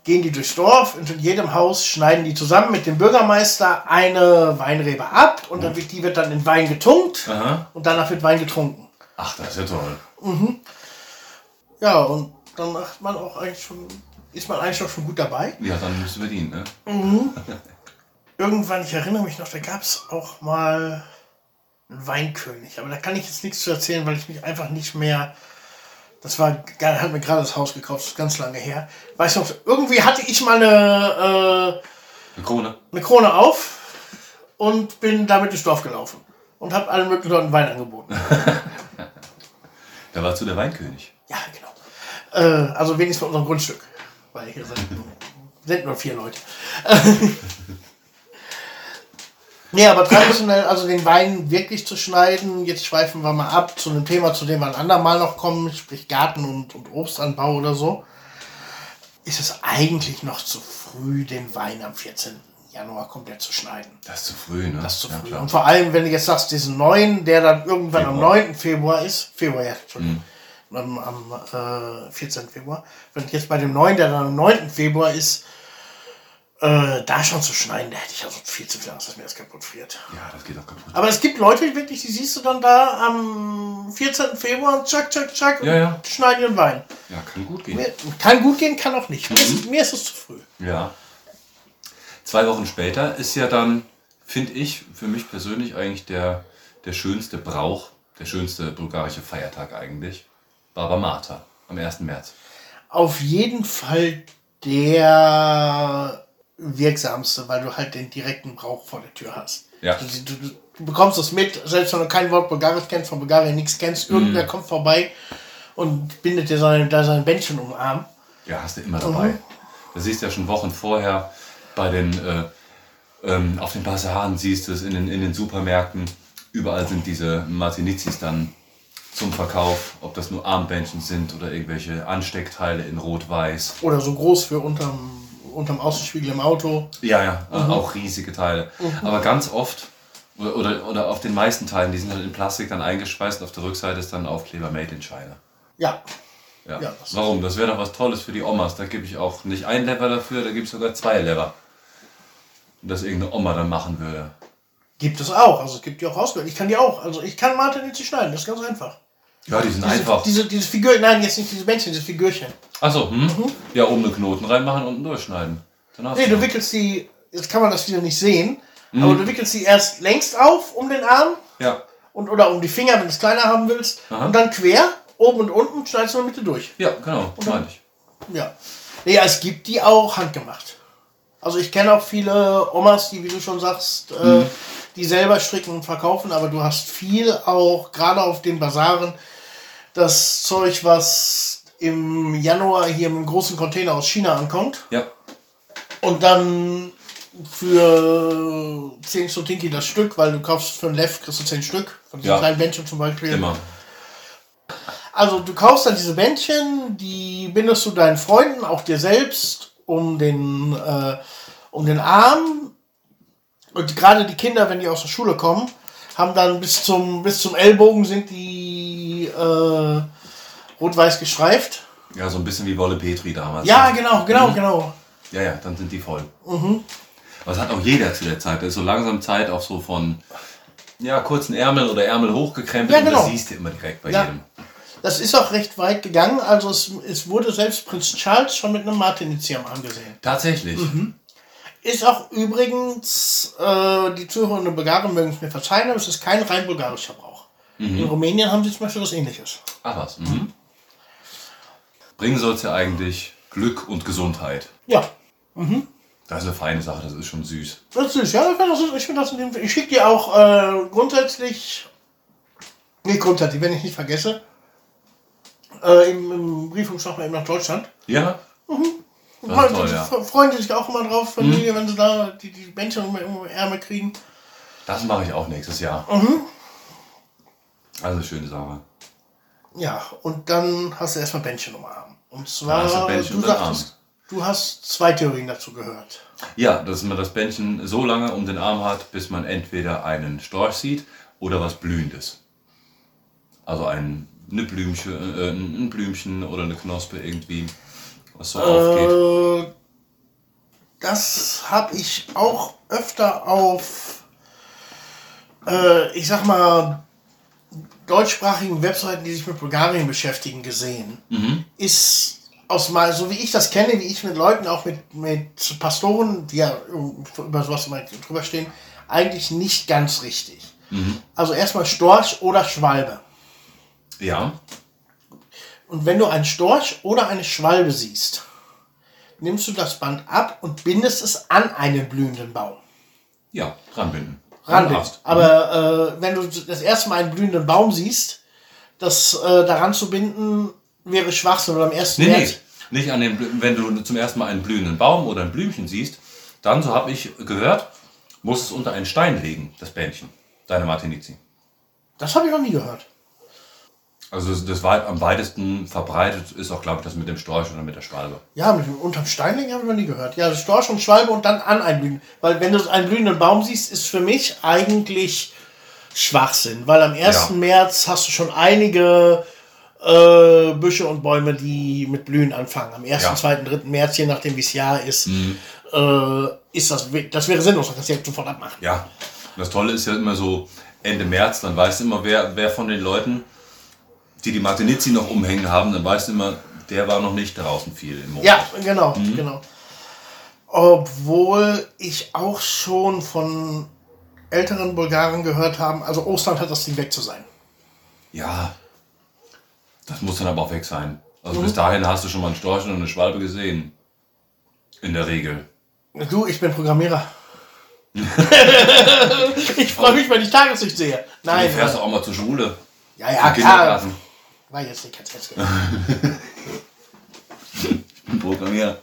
Gehen die durchs Dorf und in jedem Haus schneiden die zusammen mit dem Bürgermeister eine Weinrebe ab und dann wird, die wird dann in Wein getunkt Aha. und danach wird Wein getrunken. Ach, das ist ja toll. Ja, und dann macht man auch eigentlich schon, ist man eigentlich auch schon gut dabei. Ja, dann müssen wir dienen, ne? irgendwann, ich erinnere mich noch, da gab es auch mal einen Weinkönig. Aber da kann ich jetzt nichts zu erzählen, weil ich mich einfach nicht mehr. Das war, hat mir gerade das Haus gekauft, das ist ganz lange her. Weiß noch, irgendwie hatte ich mal eine, Eine Krone. äh, eine Krone auf und bin damit durchs Dorf gelaufen. Und habe allen möglichen Leuten Wein angeboten. Da warst du der Weinkönig. Ja, genau. Äh, also wenigstens bei unserem Grundstück. Weil hier sind, sind nur vier Leute. nee, aber traditionell, also den Wein wirklich zu schneiden, jetzt schweifen wir mal ab zu einem Thema, zu dem wir ein andermal noch kommen, sprich Garten und, und Obstanbau oder so, ist es eigentlich noch zu früh, den Wein am 14. Januar komplett zu schneiden. Das ist zu früh, ne? Das ist zu ja, früh. klar. Und vor allem, wenn du jetzt sagst, diesen neuen, der dann irgendwann Februar. am 9. Februar ist, Februar, ja, Entschuldigung, am, am äh, 14. Februar, wenn jetzt bei dem neuen, der dann am 9. Februar ist, äh, da schon zu schneiden, da hätte ich also viel zu viel Angst, dass mir das kaputt friert. Ja, das geht auch kaputt. Aber es gibt Leute, die wirklich, die siehst du dann da am 14. Februar, zack, zack, zack, Ja, ja. und schneiden ihren Wein. Ja, kann gut gehen. Mir, kann gut gehen, kann auch nicht. Mir, ist, mir ist es zu früh. Ja. Zwei Wochen später ist ja dann, finde ich, für mich persönlich eigentlich der, der schönste Brauch, der schönste bulgarische Feiertag eigentlich. Baba Marta am 1. März. auf jeden Fall der wirksamste, weil du halt den direkten Brauch vor der Tür hast. Ja. Du, du, du bekommst es mit, selbst wenn du kein Wort Bulgarisch kennst, von Bulgarien nichts kennst, irgendwer Mhm. kommt vorbei und bindet dir seine, da sein Bändchen um den Arm. Ja, hast du immer dabei. Mhm. Da siehst du ja schon Wochen vorher bei den, äh, ähm, auf den Basaren siehst du es, in den, in den Supermärkten. Überall sind diese Martinizis dann zum Verkauf, ob das nur Armbändchen sind oder irgendwelche Ansteckteile in Rot-Weiß. Oder so groß für unterm, unterm Außenspiegel im Auto. Ja, ja, äh, auch riesige Teile. Aber ganz oft, oder, oder, auf den meisten Teilen, die sind halt in Plastik dann eingeschweißt. Auf der Rückseite ist dann Aufkleber Made in China. Ja. Ja. Ja, das- Warum? Das wäre doch was Tolles für die Omas. Da gebe ich auch nicht ein Lever dafür, da gebe ich sogar zwei Lever. Und das irgendeine Oma dann machen würde. Gibt es auch. Also es gibt die auch rausgehört. Ich kann die auch. Also ich kann Martinitzi schneiden, das ist ganz einfach. Ja, die sind Diese, einfach. Diese, dieses Figur, nein, jetzt nicht diese Bändchen, dieses Figürchen. Achso, hm? Ja, oben einen Knoten reinmachen, unten durchschneiden. Dann hast Nee, du wickelst die, jetzt kann man das wieder nicht sehen, aber du wickelst die erst längst auf um den Arm Ja. und, oder um die Finger, wenn du es kleiner haben willst, Aha. und dann quer, oben und unten, schneidest du in der Mitte durch. Ja, genau, meine ich. Ja. Nee, es gibt die auch handgemacht. Also ich kenne auch viele Omas, die, wie du schon sagst, äh, die selber stricken und verkaufen, aber du hast viel auch, gerade auf den Basaren, das Zeug, was im Januar hier mit einem großen Container aus China ankommt Ja. und dann für 10 Sotinki das Stück, weil du kaufst für ein Lev, kriegst du 10 Stück, von diesen Ja. kleinen Bändchen zum Beispiel. Immer. Also du kaufst dann diese Bändchen, die bindest du deinen Freunden, auch dir selbst, um den, äh, um den Arm. Und gerade die Kinder, wenn die aus der Schule kommen, haben dann bis zum, bis zum Ellbogen sind die äh, rot-weiß gestreift. Ja, so ein bisschen wie Wolle Petri damals. Ja, genau, genau, genau. Ja, ja, dann sind die voll. Aber das hat auch jeder zu der Zeit. Da ist so langsam Zeit auch so von ja, kurzen Ärmel oder Ärmel hochgekrempelt. Ja, Und genau. das siehst du immer direkt bei Ja. jedem. Das ist auch recht weit gegangen. Also es, es wurde selbst Prinz Charles schon mit einem Martinizi am Arm gesehen. Ist auch übrigens, äh, die Zuhörer und Bulgaren mögen es mir verzeihen, aber es ist kein rein bulgarischer Brauch. In Rumänien haben sie zum Beispiel was ähnliches. Ach was. Mhm. Bringen soll es ja eigentlich Glück und Gesundheit. Ja, Das ist eine feine Sache, das ist schon süß. das ist süß. Ja, ich das, ich find das in dem, ich schicke dir auch äh, grundsätzlich, nicht grundsätzlich, wenn ich nicht vergesse, äh, im, im Briefumschlag eben nach Deutschland. Ja? Das Ist toll, ja. Freuen die sich auch immer drauf, Familie, wenn sie da die, die Bändchen um, um die Ärmel kriegen. Das mache ich auch nächstes Jahr. Also schöne Sache. Ja, und dann hast du erstmal Bändchen um den Arm. Und zwar, hast du um sagtest, du hast zwei Theorien dazu gehört. Ja, dass man das Bändchen so lange um den Arm hat, bis man entweder einen Storch sieht oder was Blühendes. Also ein, eine Blümchen, äh, ein Blümchen oder eine Knospe irgendwie, was so aufgeht. Äh, das habe ich auch öfter auf, äh, ich sag mal, deutschsprachigen Webseiten, die sich mit Bulgarien beschäftigen, gesehen. Ist aus mal, so wie ich das kenne, wie ich mit Leuten, auch mit, mit Pastoren, die ja über sowas immer drüber stehen, eigentlich nicht ganz richtig. Also erstmal Storch oder Schwalbe. Ja, Und wenn du einen Storch oder eine Schwalbe siehst, nimmst du das Band ab und bindest es an einen blühenden Baum. ja. Ranbinden. Ast. Aber äh, wenn du das erste Mal einen blühenden Baum siehst, das äh, daran zu binden, wäre Schwachsinn. Oder am ersten Nee, nee, März. nicht an den, wenn du zum ersten Mal einen blühenden Baum oder ein Blümchen siehst, dann, so habe ich gehört, musst es unter einen Stein legen, das Bändchen, deine Martinizi. Das habe ich noch nie gehört. Also das, weit, am weitesten verbreitet ist auch, glaube ich, das mit dem Storch oder mit der Schwalbe. Ja, mit dem unterm Steinling habe ich noch nie gehört. Ja, Storch und Schwalbe und dann an einen blühenden. Weil wenn du einen blühenden Baum siehst, ist für mich eigentlich Schwachsinn. Weil am 1. Ja. März hast du schon einige äh, Büsche und Bäume, die mit Blühen anfangen. Am 1., Ja. 2., 3. März, je nachdem wie es Jahr ist, äh, ist das, das wäre sinnlos. Das kannst du direkt sofort abmachen. Ja, und das Tolle ist ja immer so Ende März, dann weißt du immer, wer, wer von den Leuten, die die Martinizi noch umhängen haben, dann weißt du immer, der war noch nicht draußen viel im Monat. Ja, genau, genau. Obwohl ich auch schon von älteren Bulgaren gehört haben, also Ostern hat das Ding weg zu sein. Ja, das muss dann aber auch weg sein. Also bis dahin hast du schon mal einen Storch und eine Schwalbe gesehen. In der Regel. Du, ich bin Programmierer. ich freue mich, wenn ich Tageslicht sehe. Du Nein, fährst auch mal zur Schule. ja, ja, klar. War jetzt nicht ganz ernst. Programmier.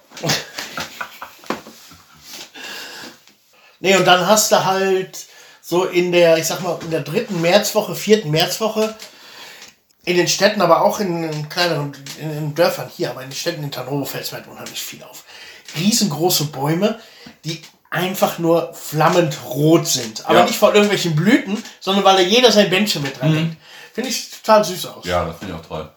Nee, und dann hast du halt so in der, ich sag mal, in der dritten Märzwoche, vierten Märzwoche, in den Städten, aber auch in, kleineren in den Dörfern hier, aber in den Städten in Tanovo fällt es mir halt unheimlich viel auf. Riesengroße Bäume, die einfach nur flammend rot sind. Aber Ja. nicht von irgendwelchen Blüten, sondern weil da jeder sein Bändchen mit dran hängt. Finde ich total süß aus. Ja, das finde ich auch toll.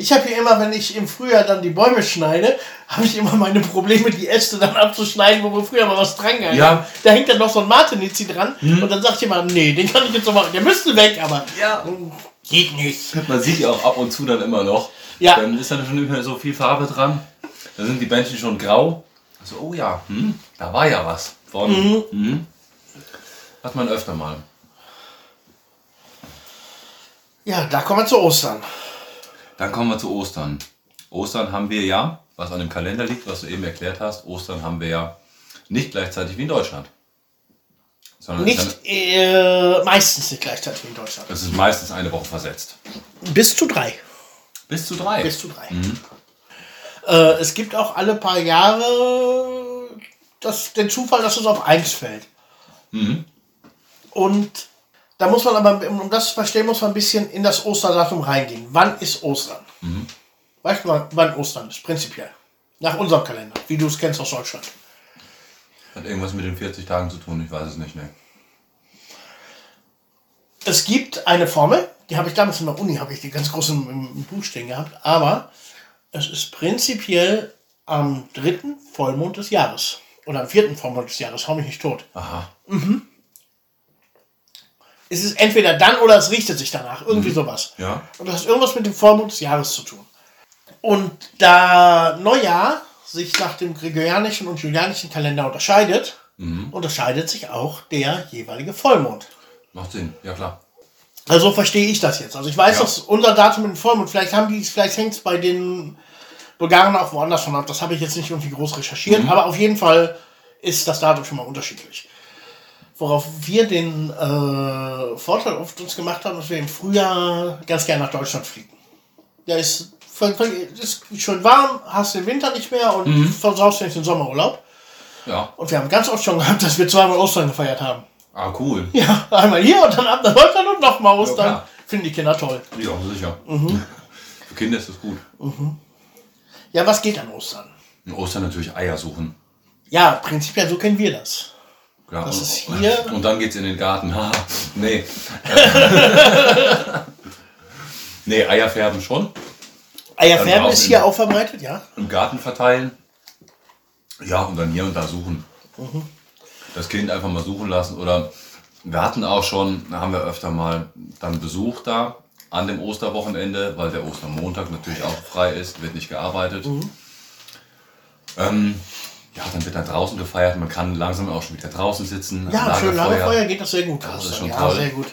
Ich habe hier immer, wenn ich im Frühjahr dann die Bäume schneide, habe ich immer meine Probleme, die Äste dann abzuschneiden, wo wir früher mal was dran gehangen Ja. haben. Da hängt dann noch so ein Martinizi dran und dann sagt jemand, nee, den kann ich jetzt noch machen. Der müsste weg, aber Ja. geht nicht. Man sieht die auch ab und zu dann immer noch. Ja. Dann ist dann schon nicht mehr so viel Farbe dran. Dann sind die Bändchen schon grau. Also, oh ja, hm, da war ja was von. Mhm. Hat man öfter mal. Ja, da kommen wir zu Ostern. Dann kommen wir zu Ostern. Ostern haben wir ja, was an dem Kalender liegt, was du eben erklärt hast, Ostern haben wir ja nicht gleichzeitig wie in Deutschland. Sondern Nicht, äh, meistens nicht gleichzeitig in Deutschland. Es ist meistens eine Woche versetzt. Bis zu drei. Bis zu drei. Bis zu drei. Äh, es gibt auch alle paar Jahre das, den Zufall, dass es auf eins fällt. Und da muss man aber, um das zu verstehen, muss man ein bisschen in das Osterdatum reingehen. Wann ist Ostern? Weißt du, wann- wann Ostern ist? Prinzipiell. Nach unserem Kalender, wie du es kennst aus Deutschland. Hat irgendwas mit den 40 Tagen zu tun, ich weiß es nicht, ne. Es gibt eine Formel, die habe ich damals in der Uni, habe ich die ganz groß im, im Buch stehen gehabt, aber es ist prinzipiell am dritten Vollmond des Jahres. Oder am vierten Vollmond des Jahres, hau mich nicht tot. Aha. Es ist entweder dann oder es richtet sich danach, irgendwie sowas. Ja. Und das hat irgendwas mit dem Vollmond des Jahres zu tun. Und da Neujahr sich nach dem gregorianischen und julianischen Kalender unterscheidet, unterscheidet sich auch der jeweilige Vollmond. Macht Sinn, ja klar. Also so verstehe ich das jetzt. Also ich weiß, Ja. dass unser Datum mit dem Vollmond, vielleicht haben die, vielleicht hängt es bei den Bulgaren auch woanders von ab. Das habe ich jetzt nicht irgendwie groß recherchiert, aber auf jeden Fall ist das Datum schon mal unterschiedlich. Worauf wir den äh, Vorteil auf uns gemacht haben, dass wir im Frühjahr ganz gerne nach Deutschland fliegen. Ja, ist, ist schön warm, hast den Winter nicht mehr und versaust nicht den Sommerurlaub. Ja. Und wir haben ganz oft schon gehabt, dass wir zweimal Ostern gefeiert haben. Ah, cool. Ja, einmal hier und dann ab nach Deutschland und nochmal Ostern. klar. Finden die Kinder toll. Ja, sicher. Mhm. Für Kinder ist das gut. Ja, was geht an Ostern? In Ostern natürlich Eier suchen. Ja, prinzipiell so kennen wir das. Klar. Das und, ist hier- Und dann geht's in den Garten. Nee. nee, Eier färben schon. Eierfärben draußen ist hier auch verbreitet, ja. Im Garten verteilen. Ja, und dann hier und da suchen. Das Kind einfach mal suchen lassen. Oder wir hatten auch schon, da haben wir öfter mal dann Besuch da an dem Osterwochenende, weil der Ostermontag natürlich auch frei ist, wird nicht gearbeitet. Ähm, ja, dann wird da draußen gefeiert. Man kann langsam auch schon wieder draußen sitzen. Ja, schön Lagerfeuer. Lagerfeuer geht das sehr gut. Das ist schon ja, toll. sehr gut.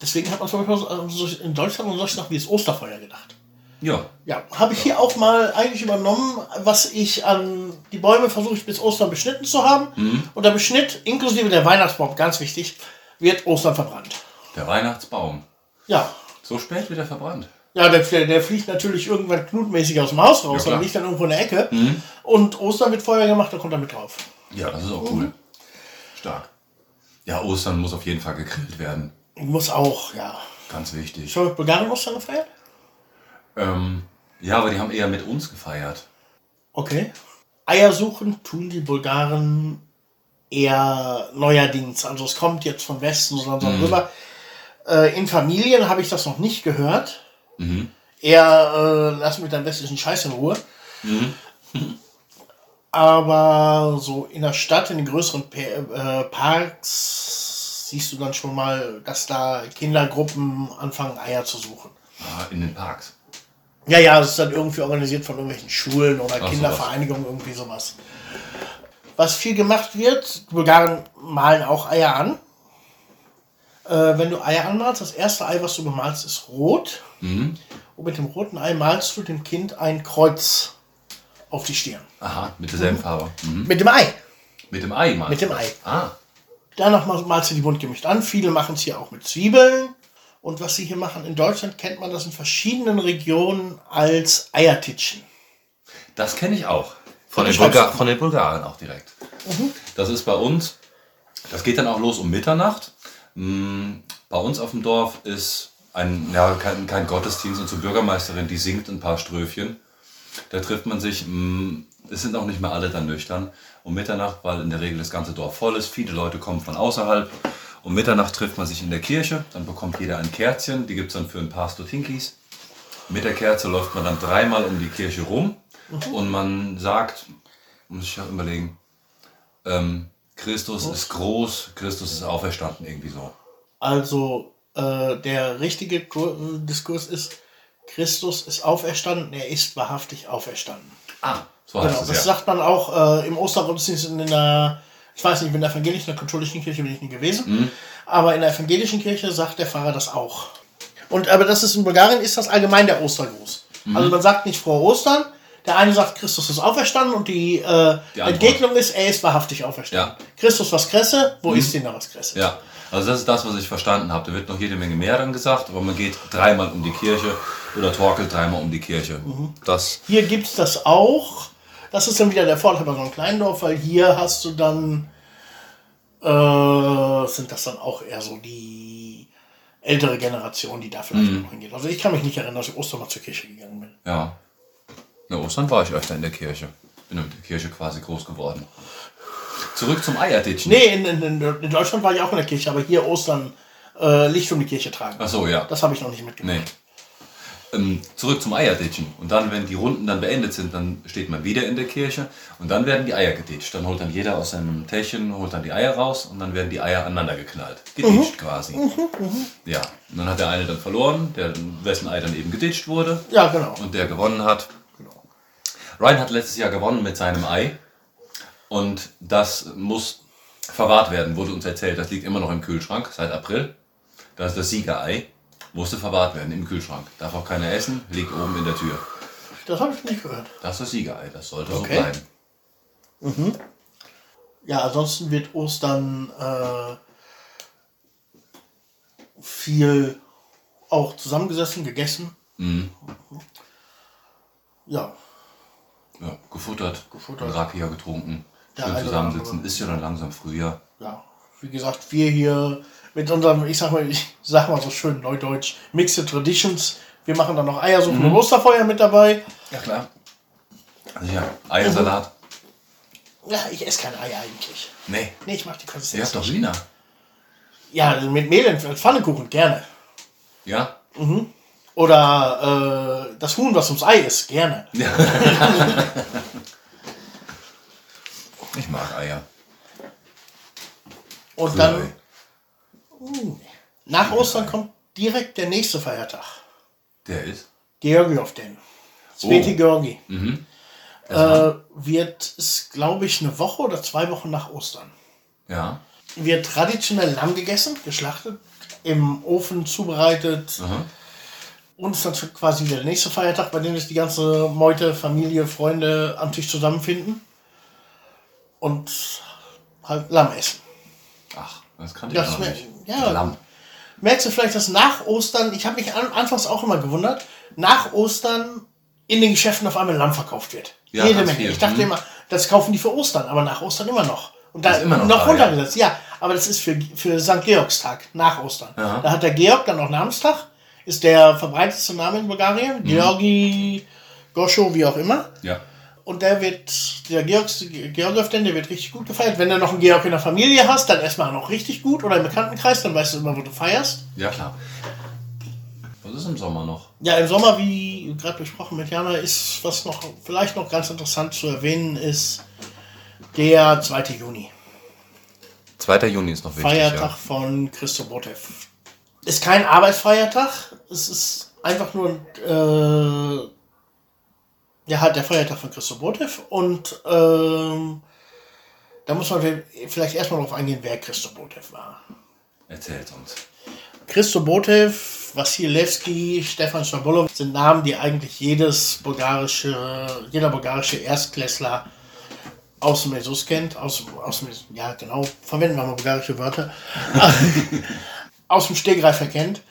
Deswegen hat man zum Beispiel so- so in Deutschland und solche Sachen wie das Osterfeuer gedacht. Ja, Ja, habe ich hier auch mal eigentlich übernommen, was ich an die Bäume versuche bis Ostern beschnitten zu haben. Mhm. Und der Beschnitt, inklusive der Weihnachtsbaum, ganz wichtig, wird Ostern verbrannt. der Weihnachtsbaum. Ja. So spät wird er verbrannt. Ja, der, der, fliegt natürlich irgendwann knutmäßig aus dem Haus raus, Ja, liegt dann irgendwo in der Ecke. Und Ostern wird Feuer gemacht, da kommt er mit drauf. Ja, das ist auch cool. Stark. Ja, Ostern muss auf jeden Fall gegrillt werden. Muss auch, ja. Ganz wichtig. Schon mit Bulgarien Ostern gefeiert? Ähm, ja, aber die haben eher mit uns gefeiert. Okay. Eier suchen tun die Bulgaren eher neuerdings. Also es kommt jetzt von Westen, sondern so rüber. Äh, in Familien habe ich das noch nicht gehört. Eher äh, lass mich deinen westlichen Scheiß in Ruhe. Aber so in der Stadt, in den größeren äh, Parks, siehst du dann schon mal, dass da Kindergruppen anfangen, Eier zu suchen. Ah, in den Parks. Ja, ja, das ist dann irgendwie organisiert von irgendwelchen Schulen oder Ach, Kindervereinigungen, irgendwie sowas. Was viel gemacht wird, die Bulgaren malen auch Eier an. Äh, wenn du Eier anmalst, das erste Ei, was du bemalst, ist rot. Und mit dem roten Ei malst du dem Kind ein Kreuz auf die Stirn. Aha, mit derselben Farbe. Mhm. Mit dem Ei. Mit dem Ei, meinst Mit dem? Ei. Ah, Danach mal- malst du die bunt gemischt an. Viele machen es hier auch mit Zwiebeln. Und was sie hier machen, in Deutschland kennt man das in verschiedenen Regionen als Eiertitschen. das kenne ich auch. Von den, schreibst Bulga von den Bulgaren auch direkt. Das ist bei uns, das geht dann auch los um Mitternacht. Mm, Bei uns auf dem Dorf ist ein, ja, kein, kein Gottesdienst, unsere Bürgermeisterin, die singt ein paar Ströfchen. Da trifft man sich, mm, es sind auch nicht mehr alle dann nüchtern, um Mitternacht, weil in der Regel das ganze Dorf voll ist. Viele Leute kommen von außerhalb. Um Mitternacht trifft man sich in der Kirche, dann bekommt jeder ein Kerzchen, die gibt es dann für ein paar Stotinkis. Mit der Kerze läuft man dann dreimal um die Kirche rum und man sagt, muss ich überlegen, ähm, Christus ist groß, Christus ist auferstanden, irgendwie so. Also äh, der richtige Kur- Diskurs ist, Christus ist auferstanden, er ist wahrhaftig auferstanden. Ah, so heißt Genau, es das ja. sagt man auch äh, im Ostergottesdienst in der, ich weiß nicht, in der evangelischen, in der katholischen Kirche bin ich nie gewesen, Mhm. aber in der evangelischen Kirche sagt der Pfarrer das auch. Und aber das ist in Bulgarien ist das allgemein der Ostergruß. Mhm. Also man sagt nicht frohe Ostern, Der eine sagt, Christus ist auferstanden und die, äh, Die. Entgegnung ist, er ist wahrhaftig auferstanden. Christus was Kresse, wo ist denn da was Kresse? Ja, also das ist das, was ich verstanden habe. Da wird noch jede Menge mehr dann gesagt, aber man geht dreimal um die Kirche oder torkelt dreimal um die Kirche. Das, Hier gibt es das auch. Das ist dann wieder der Vorteil bei so einem kleinen Dorf, weil hier hast du dann, äh, sind das dann auch eher so die ältere Generation, die da vielleicht noch hingeht. Also ich kann mich nicht erinnern, dass ich Ostern mal zur Kirche gegangen bin. ja. In Ostern war ich öfter in der Kirche. Bin mit der Kirche quasi groß geworden. Zurück zum Eierditchen. Nee, in, in, in Deutschland war ich auch in der Kirche, aber hier Ostern äh, Licht um die Kirche tragen. Ach so, ja. Das habe ich noch nicht mitgemacht. Nee. Ähm, zurück zum Eierditchen. Und dann, wenn die Runden dann beendet sind, dann steht man wieder in der Kirche und dann werden die Eier geditscht. Dann holt dann jeder aus seinem Täschchen, holt dann die Eier raus und dann werden die Eier aneinander geknallt. Geditscht quasi. Ja. Und dann hat der eine dann verloren, der, wessen Ei dann eben geditscht wurde Ja, genau. und der gewonnen hat. Ryan hat letztes Jahr gewonnen mit seinem Ei und das muss verwahrt werden, wurde uns erzählt. Das liegt immer noch im Kühlschrank seit April. Das ist das Siegerei. Musste verwahrt werden im Kühlschrank. Darf auch keiner essen, liegt oben in der Tür. Das habe ich nicht gehört. Das ist das Siegerei, das sollte Okay. so bleiben. Ja, ansonsten wird Ostern äh, viel auch zusammengesessen, gegessen. Ja, Ja, gefuttert, Gefuttert. Rakia getrunken, schön zusammensitzen. Ist ja dann langsam Frühjahr. ja. Wie gesagt, wir hier mit unserem, ich sag mal, ich sag mal so schön neudeutsch, Mixed Traditions. Wir machen dann noch Eiersuppe und Osterfeuer mit dabei. Ja, klar. Also ja, Eiersalat. Ja, ich esse keine Eier eigentlich. Nee, Nee, ich mach die ihr Konsistenz habt doch. Wiener. Ja, mit Mehl in Pfannekuchen, gerne. Ja? Oder äh, das Huhn, was ums Ei ist, gerne. Ich mag Eier. Und dann nach Ostern kommt direkt der nächste Feiertag. Der ist? Georgiov denn. Sveti Oh. Georgi. Äh, wird, ist glaube ich eine Woche oder zwei Wochen nach Ostern. Ja. Wird traditionell Lamm gegessen, geschlachtet, im Ofen zubereitet. Aha. Und ist dann quasi wieder der nächste Feiertag, bei dem sich die ganze Meute, Familie, Freunde am Tisch zusammenfinden. Und halt Lamm essen. Ach, das kannte ich Das noch nicht. ja. Lamm. Merkst du vielleicht, dass nach Ostern, ich habe mich an, anfangs auch immer gewundert, nach Ostern in den Geschäften auf einmal Lamm verkauft wird. Ja, Jede Menge. viel. Ich dachte Mhm. immer, das kaufen die für Ostern, aber nach Ostern immer noch. Und da Ist immer noch noch da, runtergesetzt, ja. Aber das ist für, für St. Georgstag, nach Ostern. Ja. Da hat der Georg dann auch Namenstag, ist der verbreitetste Name in Bulgarien. Mhm. Georgi, Goscho, wie auch immer. Ja. Und der wird, der Georgs, Georgiev denn, der wird richtig gut gefeiert. Wenn du noch einen Georg in der Familie hast, dann erstmal noch richtig gut. Oder im Bekanntenkreis, dann weißt du immer, wo du feierst. Ja, klar. Was ist im Sommer noch? Ja, im Sommer, wie gerade besprochen mit Jana, ist, was noch vielleicht noch ganz interessant zu erwähnen ist, der 2. Juni. 2. Juni ist noch wichtig. Feiertag von Christo Botev. Ist kein Arbeitsfeiertag, es ist einfach nur äh, ja, halt der Feiertag von Christo Botev und ähm, da muss man vielleicht erstmal darauf eingehen, wer Christo Botev war. Erzählt uns. Christo Botev, Wassilewski, Stefan Schwabolov sind Namen, die eigentlich jedes bulgarische, jeder bulgarische Erstklässler aus dem Jesus kennt. Aus, aus dem, ja, genau, verwenden wir mal bulgarische Wörter. aus dem Stegreifer kennt.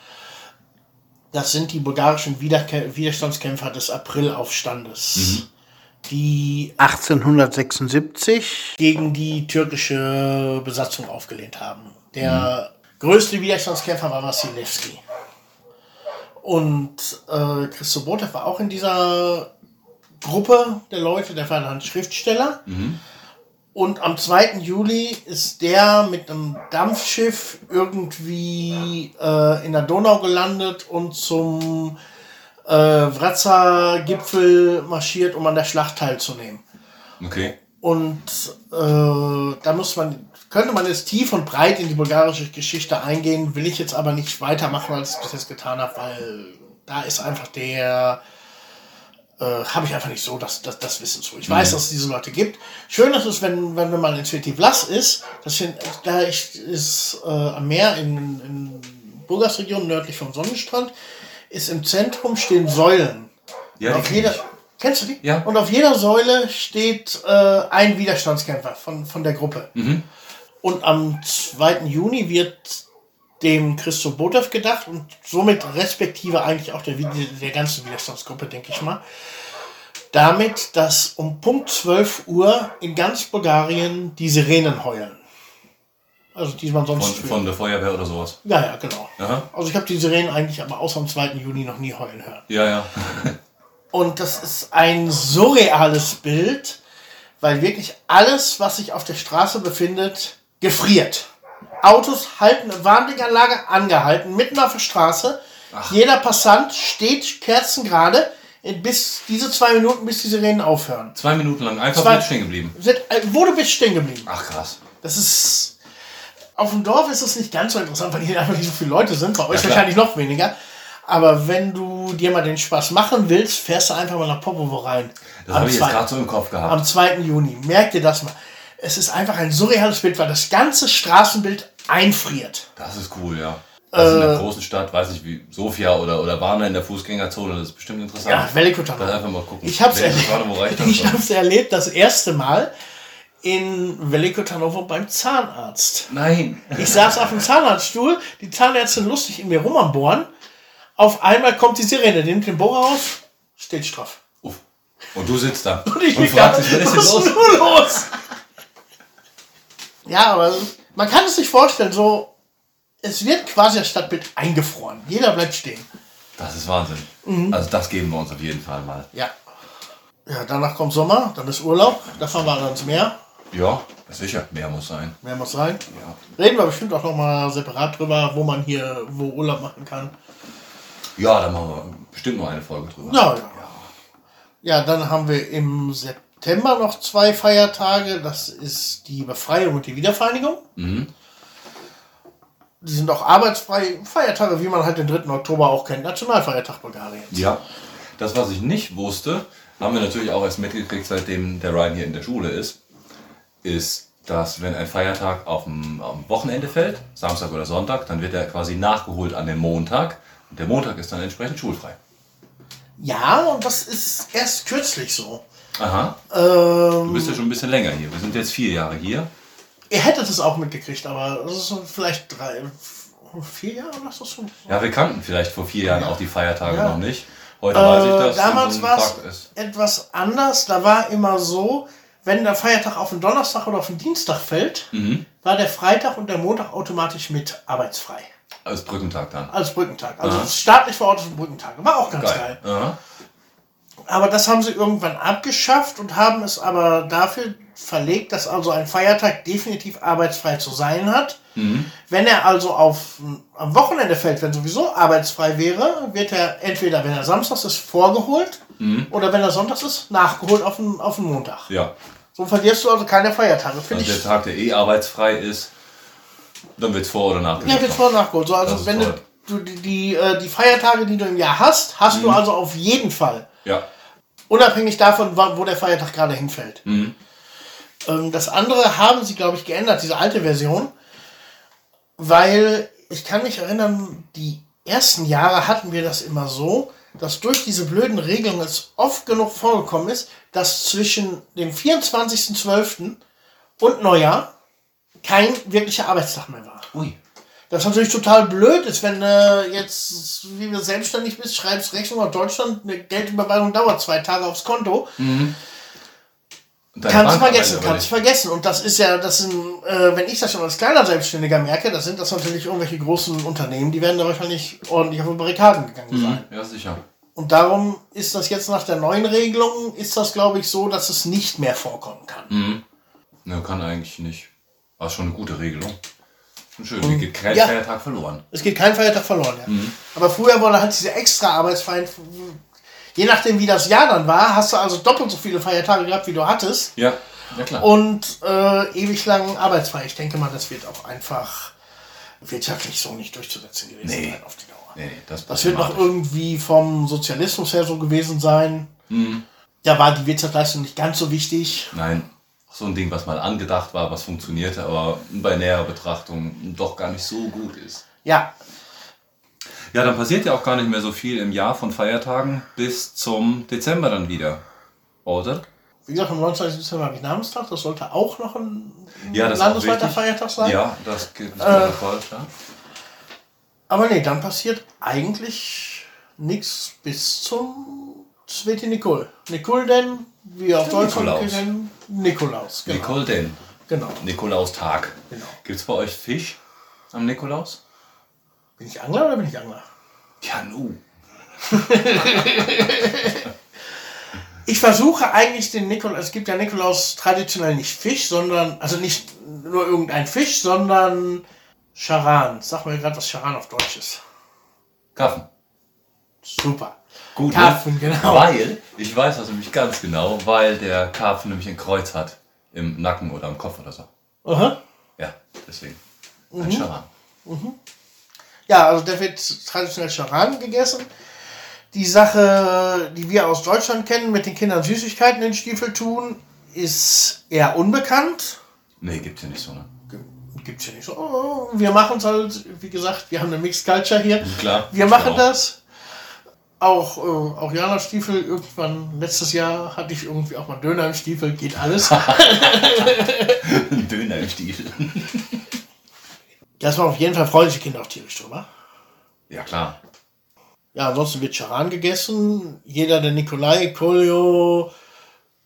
Das sind die bulgarischen Widerkä Widerstandskämpfer des Aprilaufstandes, die 1876 gegen die türkische Besatzung aufgelehnt haben. Der größte Widerstandskämpfer war Wassilewski. Und äh, Christo Botev war auch in dieser Gruppe der Leute, der war dann Schriftsteller. Und am 2. Juli ist der mit einem Dampfschiff irgendwie äh, in der Donau gelandet und zum äh, Wraza-Gipfel marschiert, um an der Schlacht teilzunehmen. Okay. Und äh, da muss man, könnte man jetzt tief und breit in die bulgarische Geschichte eingehen, will ich jetzt aber nicht weitermachen, als ich bis jetzt getan habe, weil da ist einfach der, äh, habe ich einfach nicht so das, das, das Wissen zu. Ich weiß, dass es diese Leute gibt. Schön ist es, wenn, wenn man in Svetivlas ist, das sind, da ist, ist äh, am Meer in, in Burgas-Region nördlich vom Sonnenstrand, ist im Zentrum stehen Säulen. Ja, auf jeder, ich. Kennst du die? Ja. Und auf jeder Säule steht äh, ein Widerstandskämpfer von, von der Gruppe. Und am 2. Juni wird dem Christo Botev gedacht und somit respektive eigentlich auch der, der ganzen Widerstandsgruppe, denke ich mal. Damit, dass um Punkt 12 Uhr in ganz Bulgarien die Sirenen heulen. Also die man sonst Von, von der Feuerwehr oder sowas. Ja, ja, genau. Aha. Also ich habe die Sirenen eigentlich aber außer am 2. Juni noch nie heulen hören. Ja, ja. Und das ist ein surreales Bild, weil wirklich alles, was sich auf der Straße befindet, gefriert. Autos halten eine Warnblinkanlage angehalten, mitten auf der Straße. Jeder Passant steht kerzengerade bis diese zwei Minuten, bis die Sirenen aufhören. Zwei Minuten lang einfach Zwei- stehen geblieben. Sind, äh, du bist stehen geblieben. Ach krass. Das ist. Auf dem Dorf ist es nicht ganz so interessant, weil hier einfach nicht so viele Leute sind. Bei euch klar. wahrscheinlich noch weniger. Aber wenn du dir mal den Spaß machen willst, fährst du einfach mal nach Popovo rein. Das habe ich jetzt gerade so im Kopf gehabt. am 2. Juni. Merkt ihr das mal. Es ist einfach ein surreales Bild, weil das ganze Straßenbild einfriert. Das ist cool, ja. Also in Äh, einer großen Stadt, weiß ich wie, Sofia oder, oder Warna in der Fußgängerzone, das ist bestimmt interessant. Ja, Velikotan. Da einfach mal gucken. Ich habe es hab's erlebt, das erste Mal in Velikotanovo beim Zahnarzt. Nein. Ich saß auf dem Zahnarztstuhl, die Zahnärztin lustig in mir rum am Bohren. Auf einmal kommt die Sirene, nimmt den Bohrer raus, steht straff. Uff. Und du sitzt da Und ich und fragst dich, was ist was hier ist los? nur los? Ja, aber man kann es sich vorstellen, so, es wird quasi das Stadtbild eingefroren. Jeder bleibt stehen. Das ist Wahnsinn. Mhm. Also das geben wir uns auf jeden Fall mal. Ja. Ja, danach kommt Sommer, dann ist Urlaub, da fahren wir ans Meer. Ja, sicher. Mehr muss sein. Mehr muss sein. Ja. Reden wir bestimmt auch nochmal separat drüber, wo man hier, wo Urlaub machen kann. Ja, da machen wir bestimmt noch eine Folge drüber. Ja, ja. Ja, dann haben wir im September noch zwei Feiertage. Das ist die Befreiung und die Wiedervereinigung. Die sind auch arbeitsfrei Feiertage, wie man halt den 3. Oktober auch kennt. Nationalfeiertag Bulgariens. Ja, das, was ich nicht wusste, haben wir natürlich auch erst mitgekriegt, seitdem der Ryan hier in der Schule ist, ist, dass wenn ein Feiertag auf dem, am Wochenende fällt, Samstag oder Sonntag, dann wird er quasi nachgeholt an dem Montag und der Montag ist dann entsprechend schulfrei. Ja, und das ist erst kürzlich so. Aha, Ähm, du bist ja schon ein bisschen länger hier. Wir sind jetzt vier Jahre hier. ihr hättet es auch mitgekriegt, aber das ist vielleicht drei, vier Jahre oder so. schon? Ja, wir kannten vielleicht vor vier Jahren auch die Feiertage Ja. noch nicht. Heute weiß ich, Äh, dass damals so ein war es etwas anders. Da war immer so, wenn der Feiertag auf den Donnerstag oder auf den Dienstag fällt, Mhm. war der Freitag und der Montag automatisch mit arbeitsfrei. Als Brückentag dann. Als Brückentag. Also Aha. staatlich verortete Brückentage. War auch ganz geil. Geil. Aber das haben sie irgendwann abgeschafft und haben es aber dafür verlegt, dass also ein Feiertag definitiv arbeitsfrei zu sein hat. Wenn er also auf, am Wochenende fällt, wenn sowieso arbeitsfrei wäre, wird er entweder, wenn er samstags ist, vorgeholt oder wenn er sonntags ist, nachgeholt auf den, auf den Montag. Ja. So verlierst du also keine Feiertage. Finde Und der. Tag, der eh arbeitsfrei ist, dann wird es vor- oder nachgelegt. Ja, wird vor und nachgeholt. So, also wenn du, toll. du die, die, äh, die Feiertage, die du im Jahr hast, hast du also auf jeden Fall. Ja. Unabhängig davon, wo der Feiertag gerade hinfällt. Mhm. Ähm, das andere haben sie, glaube ich, geändert, diese alte Version. Weil ich kann mich erinnern, die ersten Jahre hatten wir das immer so, dass durch diese blöden Regelungen es oft genug vorgekommen ist, dass zwischen dem 24.12. und Neujahr kein wirklicher Arbeitstag mehr war. Ui. Das natürlich total blöd ist, wenn du jetzt, wie du selbstständig bist, schreibst Rechnung aus Deutschland, eine Geldüberweisung dauert zwei Tage aufs Konto. Deine Kannst vergessen, kannst du vergessen. Und das ist ja, das sind, äh, wenn ich das schon als kleiner Selbstständiger merke, das sind das natürlich irgendwelche großen Unternehmen, die werden da wahrscheinlich ordentlich auf die Barrikaden gegangen sein. nicht. Ja, sicher. Und darum ist das jetzt nach der neuen Regelung, ist das glaube ich so, dass es nicht mehr vorkommen kann. Mhm. Ja, kann eigentlich nicht. War schon eine gute Regelung. Schön. Hier geht kein Ja. Feiertag verloren. Es geht kein Feiertag verloren, ja. Mhm. Aber früher wurde halt diese extra Arbeitsfreien, je nachdem wie das Jahr dann war, hast du also doppelt so viele Feiertage gehabt, wie du hattest. Ja, ja klar. und äh, ewig lang arbeitsfrei. Ich denke mal, das wird auch einfach wirtschaftlich so nicht durchzusetzen gewesen Nee. sein auf die Dauer. nee, nee, das, Das wird noch irgendwie vom Sozialismus her so gewesen sein. Mhm. Da war die Wirtschaftsleistung nicht ganz so wichtig. Nein, so ein Ding, was mal angedacht war, was funktionierte, aber bei näherer Betrachtung doch gar nicht so gut ist. Ja, Ja, dann passiert ja auch gar nicht mehr so viel im Jahr von Feiertagen bis zum Dezember dann wieder. Oder? Wie gesagt, am 29. Dezember habe ich Namenstag. Das sollte auch noch ein Ja, landesweiter. Feiertag sein. Ja, das geht nicht Äh, falsch, ja. Aber nee, dann passiert eigentlich nichts bis zum Sveti Nikol. Nikol denn, wie auf Der Deutsch Nikolaus. kennen, Nikolaus. Genau. Nicole denn. genau. Nikolaustag. Genau. Gibt es bei euch Fisch am Nikolaus? Bin ich Angler oder bin ich Angler? Ja, nu. Ich versuche eigentlich den Nikolaus, es gibt ja Nikolaus traditionell nicht Fisch, sondern, also nicht nur irgendein Fisch, sondern Charan. Sag mir gerade, was Charan auf Deutsch ist. Karpfen. Super. Gut, Karpfen, ne? genau. Weil, ich weiß das nämlich ganz genau, weil der Karpfen nämlich ein Kreuz hat. Im Nacken oder am Kopf oder so. Aha. Ja, deswegen. Mhm. Ein Charan. Ja, also der wird traditionell Charan gegessen. Die Sache, die wir aus Deutschland kennen, mit den Kindern Süßigkeiten in den Stiefel tun, ist eher unbekannt. Nee, gibt's ja nicht so, ne? Gibt's ja nicht so. Oh, wir machen es halt, wie gesagt, wir haben eine Mixed Culture hier. Klar. Wir machen das. Auch, äh, auch Jana Stiefel, irgendwann letztes Jahr hatte ich irgendwie auch mal Döner im Stiefel, geht alles. Döner im Stiefel. Das war auf jeden Fall freuen sich Kinder auch tierisch drüber. Ja, klar. Ja, ansonsten wird Charan gegessen. Jeder, der Nikolai, Kolio,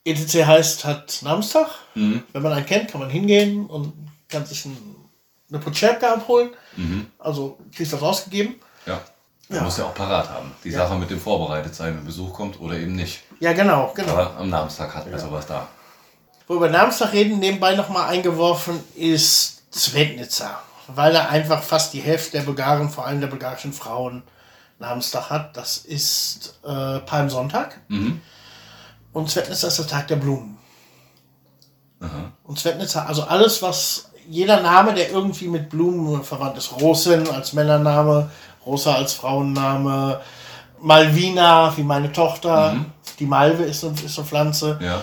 etc. heißt, hat Namenstag. Mhm. Wenn man einen kennt, kann man hingehen und kann sich ein, eine Potschepka abholen. Mhm. Also kriegst du das ausgegeben. Ja. Man Ja. muss ja auch parat haben. Die Sache mit dem vorbereitet sein, wenn Besuch kommt oder eben nicht. Ja, genau, genau. Aber am Namenstag hat man sowas da. Wo wir über Namenstag reden, nebenbei nochmal eingeworfen, ist Svetnica. Weil er einfach fast die Hälfte der Bulgaren, vor allem der bulgarischen Frauen, Namenstag hat. Das ist äh, Palmsonntag. Mhm. Und Svetnica ist der Tag der Blumen. Aha. Und Svetnica, also alles, was jeder Name, der irgendwie mit Blumen verwandt ist. Rosin als Männername, Rosa als Frauenname, Malvina wie meine Tochter, die Malve ist, so- ist eine Pflanze, Ja.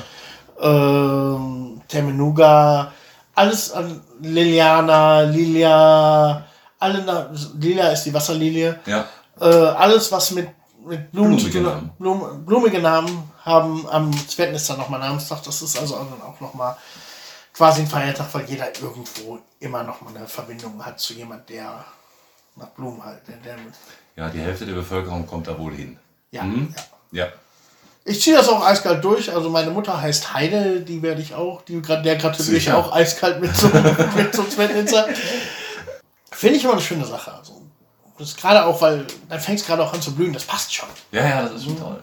ähm, Temenuga, alles an Liliana, Lilia, alle Lilia ist die Wasserlilie, Ja. äh, alles was mit, mit Blumen Blumige Namen. Blum, blumige Namen haben am Svetnica nochmal Namenstag. Das ist also dann auch nochmal quasi ein Feiertag, weil jeder irgendwo immer nochmal eine Verbindung hat zu jemand, der nach Blumen halt. Ja, die Hälfte der Bevölkerung kommt da wohl hin. ja, Mhm. ja. Ja. Ich ziehe das auch eiskalt durch. Also meine Mutter heißt Heide, die werde ich auch, die, der gratuliere ich auch eiskalt mit so, mit so. Finde ich immer eine schöne Sache. Also, das ist gerade auch, weil dann fängt es gerade auch an zu blühen. Das passt schon. Ja, ja, das ist schon toll.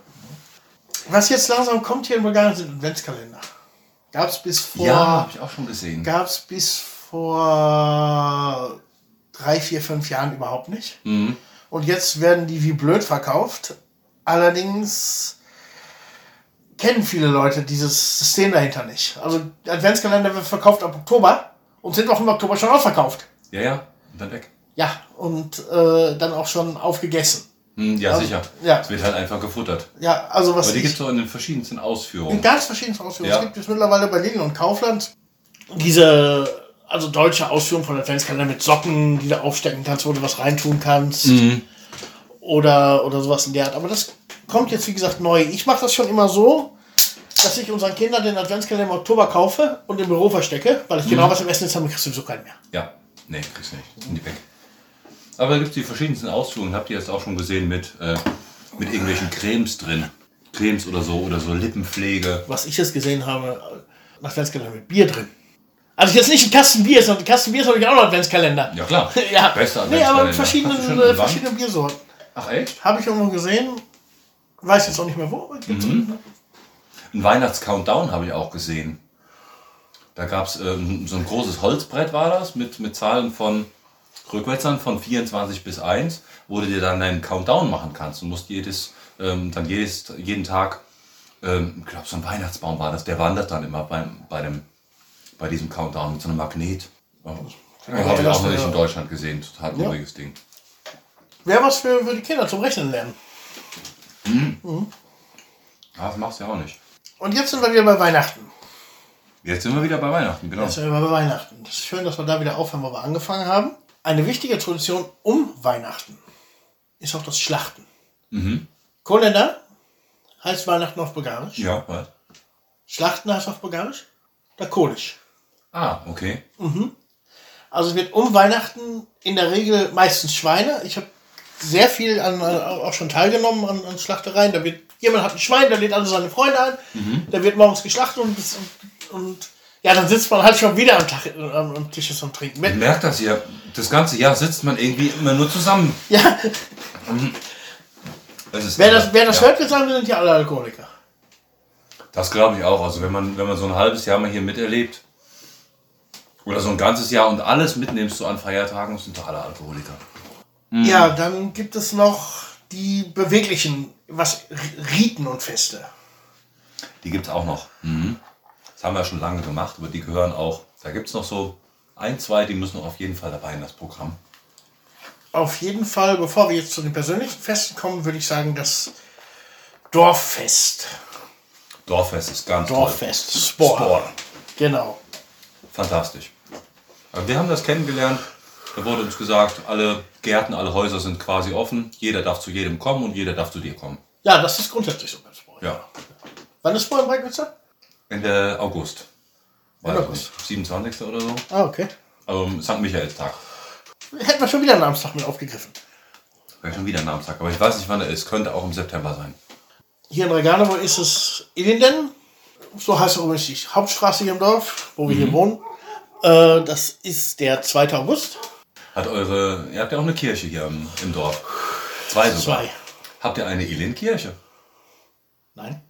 Was jetzt langsam kommt hier in Bulgarien sind Adventskalender. Gab es bis vor Ja, habe ich auch schon gesehen. gab's bis vor drei, vier, fünf Jahren überhaupt nicht. Mhm. Und jetzt werden die wie blöd verkauft. Allerdings kennen viele Leute dieses System dahinter nicht. Also Adventskalender wird verkauft ab Oktober und sind auch im Oktober schon ausverkauft. Ja, ja. Und dann weg. Ja, und äh, dann auch schon aufgegessen. Hm, ja, Also, sicher. ja. Es wird halt einfach gefuttert. Ja, also was Aber die gibt es auch in den verschiedensten In Ausführungen. ganz verschiedenen Ausführungen. Ja. Es gibt es mittlerweile bei Lidl und Kaufland diese, also deutsche Ausführung von Adventskalender mit Socken, die du aufstecken kannst, wo du was reintun kannst. Mhm. Oder, oder sowas in der Art. Aber das kommt jetzt, wie gesagt, neu. Ich mache das schon immer so, dass ich unseren Kindern den Adventskalender im Oktober kaufe und im Büro verstecke, weil ich Mhm. genau was im Essen ist, dann kriegst du sowieso keinen mehr. Ja. Nee, kriegst du nicht. Sind die weg. Aber da gibt es die verschiedensten Ausführungen. Habt ihr jetzt auch schon gesehen mit, äh, mit irgendwelchen Cremes drin. Cremes oder so oder so Lippenpflege. Was ich jetzt gesehen habe, Adventskalender mit Bier drin. Also jetzt nicht ein Kasten Bier, sondern ein Kasten Bier ist natürlich auch noch Adventskalender. Ja klar. Ja, Bester nee, aber mit verschiedenen, äh, verschiedenen Biersorten. Ach echt? Habe ich irgendwo gesehen. Weiß jetzt auch nicht mehr wo. Mhm. Ein Weihnachts-Countdown habe ich auch gesehen. Da gab es ähm, so ein großes Holzbrett war das mit, mit Zahlen von Rückwärtsern von 24 bis 1, wo du dir dann einen Countdown machen kannst. Du musst jedes, ähm, dann jedes, jeden Tag, ähm, ich glaube so ein Weihnachtsbaum war das, der wandert dann immer beim, bei, dem, bei diesem Countdown mit so einem Magnet. Oh. Ja, habe ich auch noch nicht in Deutschland gesehen. Total Ja. Ding. Wäre was für, für die Kinder zum Rechnen lernen. Ah, das machst du ja auch nicht. Und jetzt sind wir wieder bei Weihnachten. Jetzt sind wir wieder bei Weihnachten, genau. Jetzt sind wir bei Weihnachten. Das ist schön, dass wir da wieder aufhören, wo wir angefangen haben. Eine wichtige Tradition um Weihnachten ist auch das Schlachten. Mhm. Kolenda heißt Weihnachten auf Bulgarisch. Ja, was? Schlachten heißt auf Bulgarisch? Lakonisch. Ah, okay. Also es wird um Weihnachten in der Regel meistens Schweine. Ich habe sehr viel an, an, auch schon teilgenommen an, an Schlachtereien. Da wird, jemand hat ein Schwein, der lädt alle seine Freunde ein. Der wird morgens geschlachtet und, und, und ja, dann sitzt man halt schon wieder am, Tag, am, am Tisch zum Trinken. Mit, merke das hier. Das ganze Jahr sitzt man irgendwie immer nur zusammen. ja, Das ist wer das, wer das ja. hört, wird sagen, wir sind ja alle Alkoholiker. Das glaube ich auch. Also wenn man, wenn man so ein halbes Jahr mal hier miterlebt oder so ein ganzes Jahr und alles mitnimmst so an Feiertagen, sind doch alle Alkoholiker. Ja, dann gibt es noch die beweglichen, was Riten und Feste. Die gibt es auch noch. Mhm. Das haben wir schon lange gemacht, aber die gehören auch. Da gibt es noch so ein, zwei, die müssen auf jeden Fall dabei in das Programm. Auf jeden Fall, bevor wir jetzt zu den persönlichen Festen kommen, würde ich sagen, das Dorffest. Dorffest ist ganz Dorffest. Sport. Sport. Genau. toll. Fantastisch. Aber wir haben das kennengelernt. Da wurde uns gesagt, alle Gärten, alle Häuser sind quasi offen. Jeder darf zu jedem kommen und jeder darf zu dir kommen. Ja, das ist grundsätzlich so beim Sport. Ja. Wann ist in Breitwitzer? Ende August. Weiß Ende August. nicht. 27. oder so. Ah, okay. Also St. Michaelstag. Hätten wir schon wieder einen Namenstag mit aufgegriffen. Wäre schon wieder ein Namenstag. Aber ich weiß nicht, wann er ist. Könnte auch im September sein. Hier in Reganovo ist es Illinden. So heißt auch übrigens die Hauptstraße hier im Dorf, wo wir hier wohnen. Äh, das ist der 2. August. Hat eure, ihr habt ja auch eine Kirche hier im, im Dorf. Zwei sogar. Zwei. Habt ihr eine Elin-Kirche? Nein.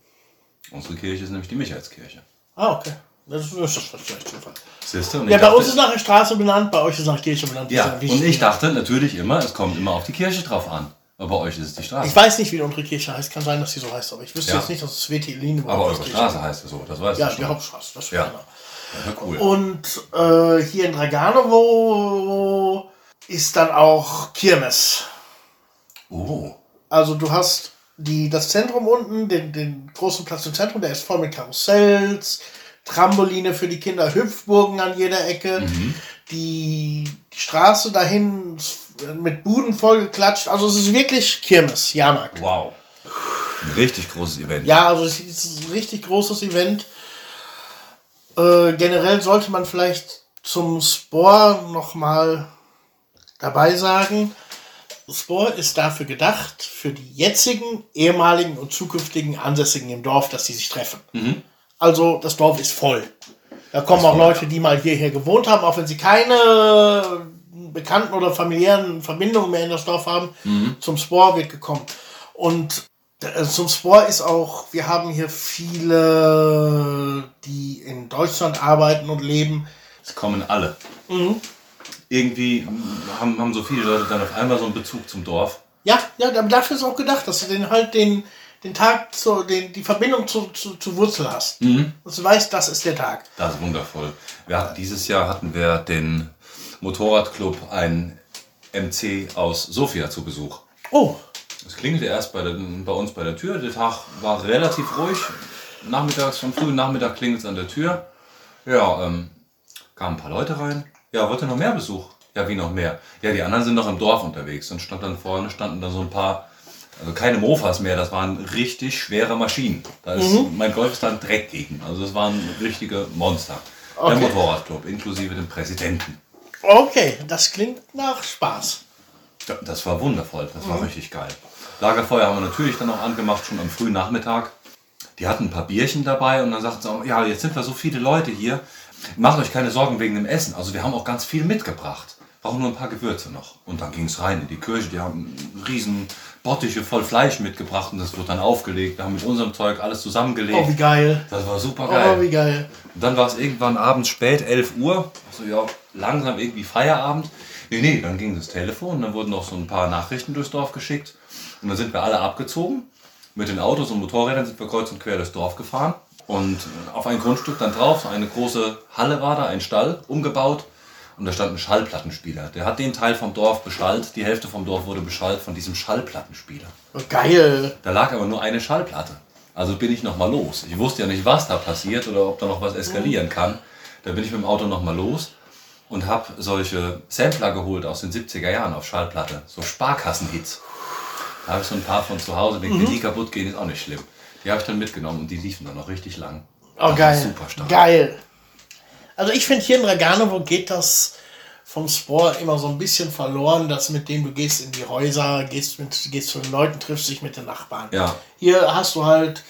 Unsere Kirche ist nämlich die Michaelskirche. Ah, okay. Das ist, das ist vielleicht Zufall. Siehst du? Und Ja, ich bei dachte- uns ist nach der Straße benannt, bei euch ist nach Kirche benannt. Ja, Das ist und wichtig. ich dachte natürlich immer, es kommt immer auf die Kirche drauf an. Aber bei euch ist es die Straße. Ich weiß nicht, wie unsere Kirche heißt. Kann sein, dass sie so heißt, aber ich wüsste Ja. jetzt nicht, dass es WT Eline aber eure Straße heißt es so, das weißt Ja, du die schon. Hauptstraße. Das Ja. genau. Cool. Und äh, hier in Draganovo ist dann auch Kirmes. oh, Also du hast die, das Zentrum unten, den, den großen Platz im Zentrum, der ist voll mit Karussells, Trampoline für die Kinder, Hüpfburgen an jeder Ecke. Die, die Straße dahin mit Buden vollgeklatscht. Also es ist wirklich Kirmes, Jahrmarkt. wow. Ein richtig großes Event. Ja, also es ist ein richtig großes Event. Äh, generell sollte man vielleicht zum Spore nochmal dabei sagen. Spore ist dafür gedacht, für die jetzigen, ehemaligen und zukünftigen Ansässigen im Dorf, dass sie sich treffen. Also das Dorf ist voll. Da kommen auch voll, Leute, die mal hierher gewohnt haben, auch wenn sie keine bekannten oder familiären Verbindungen mehr in das Dorf haben. Zum Spore wird gekommen. Und zum Spore ist auch, wir haben hier viele, die in Deutschland arbeiten und leben. Es kommen alle. Mhm. Irgendwie haben, haben so viele Leute dann auf einmal so einen Bezug zum Dorf. Ja, ja, dafür ist auch gedacht, dass du den halt den, den Tag, zu, den, die Verbindung zu, zu, zu Wurzel hast. Dass du weißt, das ist der Tag. Das ist wundervoll. Wir hatten, dieses Jahr hatten wir den Motorradclub, ein MC aus Sofia zu Besuch. Oh, Es klingelte erst bei, der, bei uns bei der Tür. Der Tag war relativ ruhig. Nachmittags, vom frühen Nachmittag klingelt es an der Tür. Ja, ähm, kamen ein paar Leute rein. Ja, wollt ihr noch mehr Besuch? Ja, wie noch mehr? Ja, die anderen sind noch im Dorf unterwegs. Und stand dann vorne, standen dann so ein paar, also keine Mofas mehr, das waren richtig schwere Maschinen. Da ist mein Golfstand Dreck gegen. Also das waren richtige Monster. Okay. Der Motorradclub, inklusive dem Präsidenten. okay, das klingt nach Spaß. Das war wundervoll, das war richtig geil. Lagerfeuer haben wir natürlich dann auch angemacht, schon am frühen Nachmittag. Die hatten ein paar Bierchen dabei und dann sagten sie, auch, ja, jetzt sind wir so viele Leute hier. Macht euch keine Sorgen wegen dem Essen. Also wir haben auch ganz viel mitgebracht. Brauchen nur ein paar Gewürze noch. Und dann ging es rein in die Kirche. Die haben riesen Bottiche voll Fleisch mitgebracht und das wird dann aufgelegt. Wir haben mit unserem Zeug alles zusammengelegt. Oh, wie geil. das war super Oh, geil. wie geil. Und dann war es irgendwann abends spät, 11 Uhr. Also ja, langsam irgendwie Feierabend. Nee, nee, dann ging das Telefon. Dann wurden noch so ein paar Nachrichten durchs Dorf geschickt. Und dann sind wir alle abgezogen. Mit den Autos und Motorrädern sind wir kreuz und quer durchs Dorf gefahren. Und auf ein Grundstück dann drauf, eine große Halle war da, ein Stall, umgebaut. Und da stand ein Schallplattenspieler. Der hat den Teil vom Dorf beschallt. Die Hälfte vom Dorf wurde beschallt von diesem Schallplattenspieler. Oh, geil. Da lag aber nur eine Schallplatte. Also bin ich nochmal los. Ich wusste ja nicht, was da passiert oder ob da noch was eskalieren kann. Da bin ich mit dem Auto nochmal los und habe solche Sampler geholt aus den 70er Jahren auf Schallplatte. So Sparkassenhits. Da habe ich so ein paar von zu Hause. Denke, wenn die kaputt gehen, ist auch nicht schlimm. Die habe ich dann mitgenommen und die liefen dann noch richtig lang. Oh, Das geil. super stark. Geil. Also ich finde hier in Draganovo geht das vom Sport immer so ein bisschen verloren, dass mit dem du gehst in die Häuser, gehst, mit, gehst zu den Leuten, triffst dich mit den Nachbarn. Ja. Hier hast du halt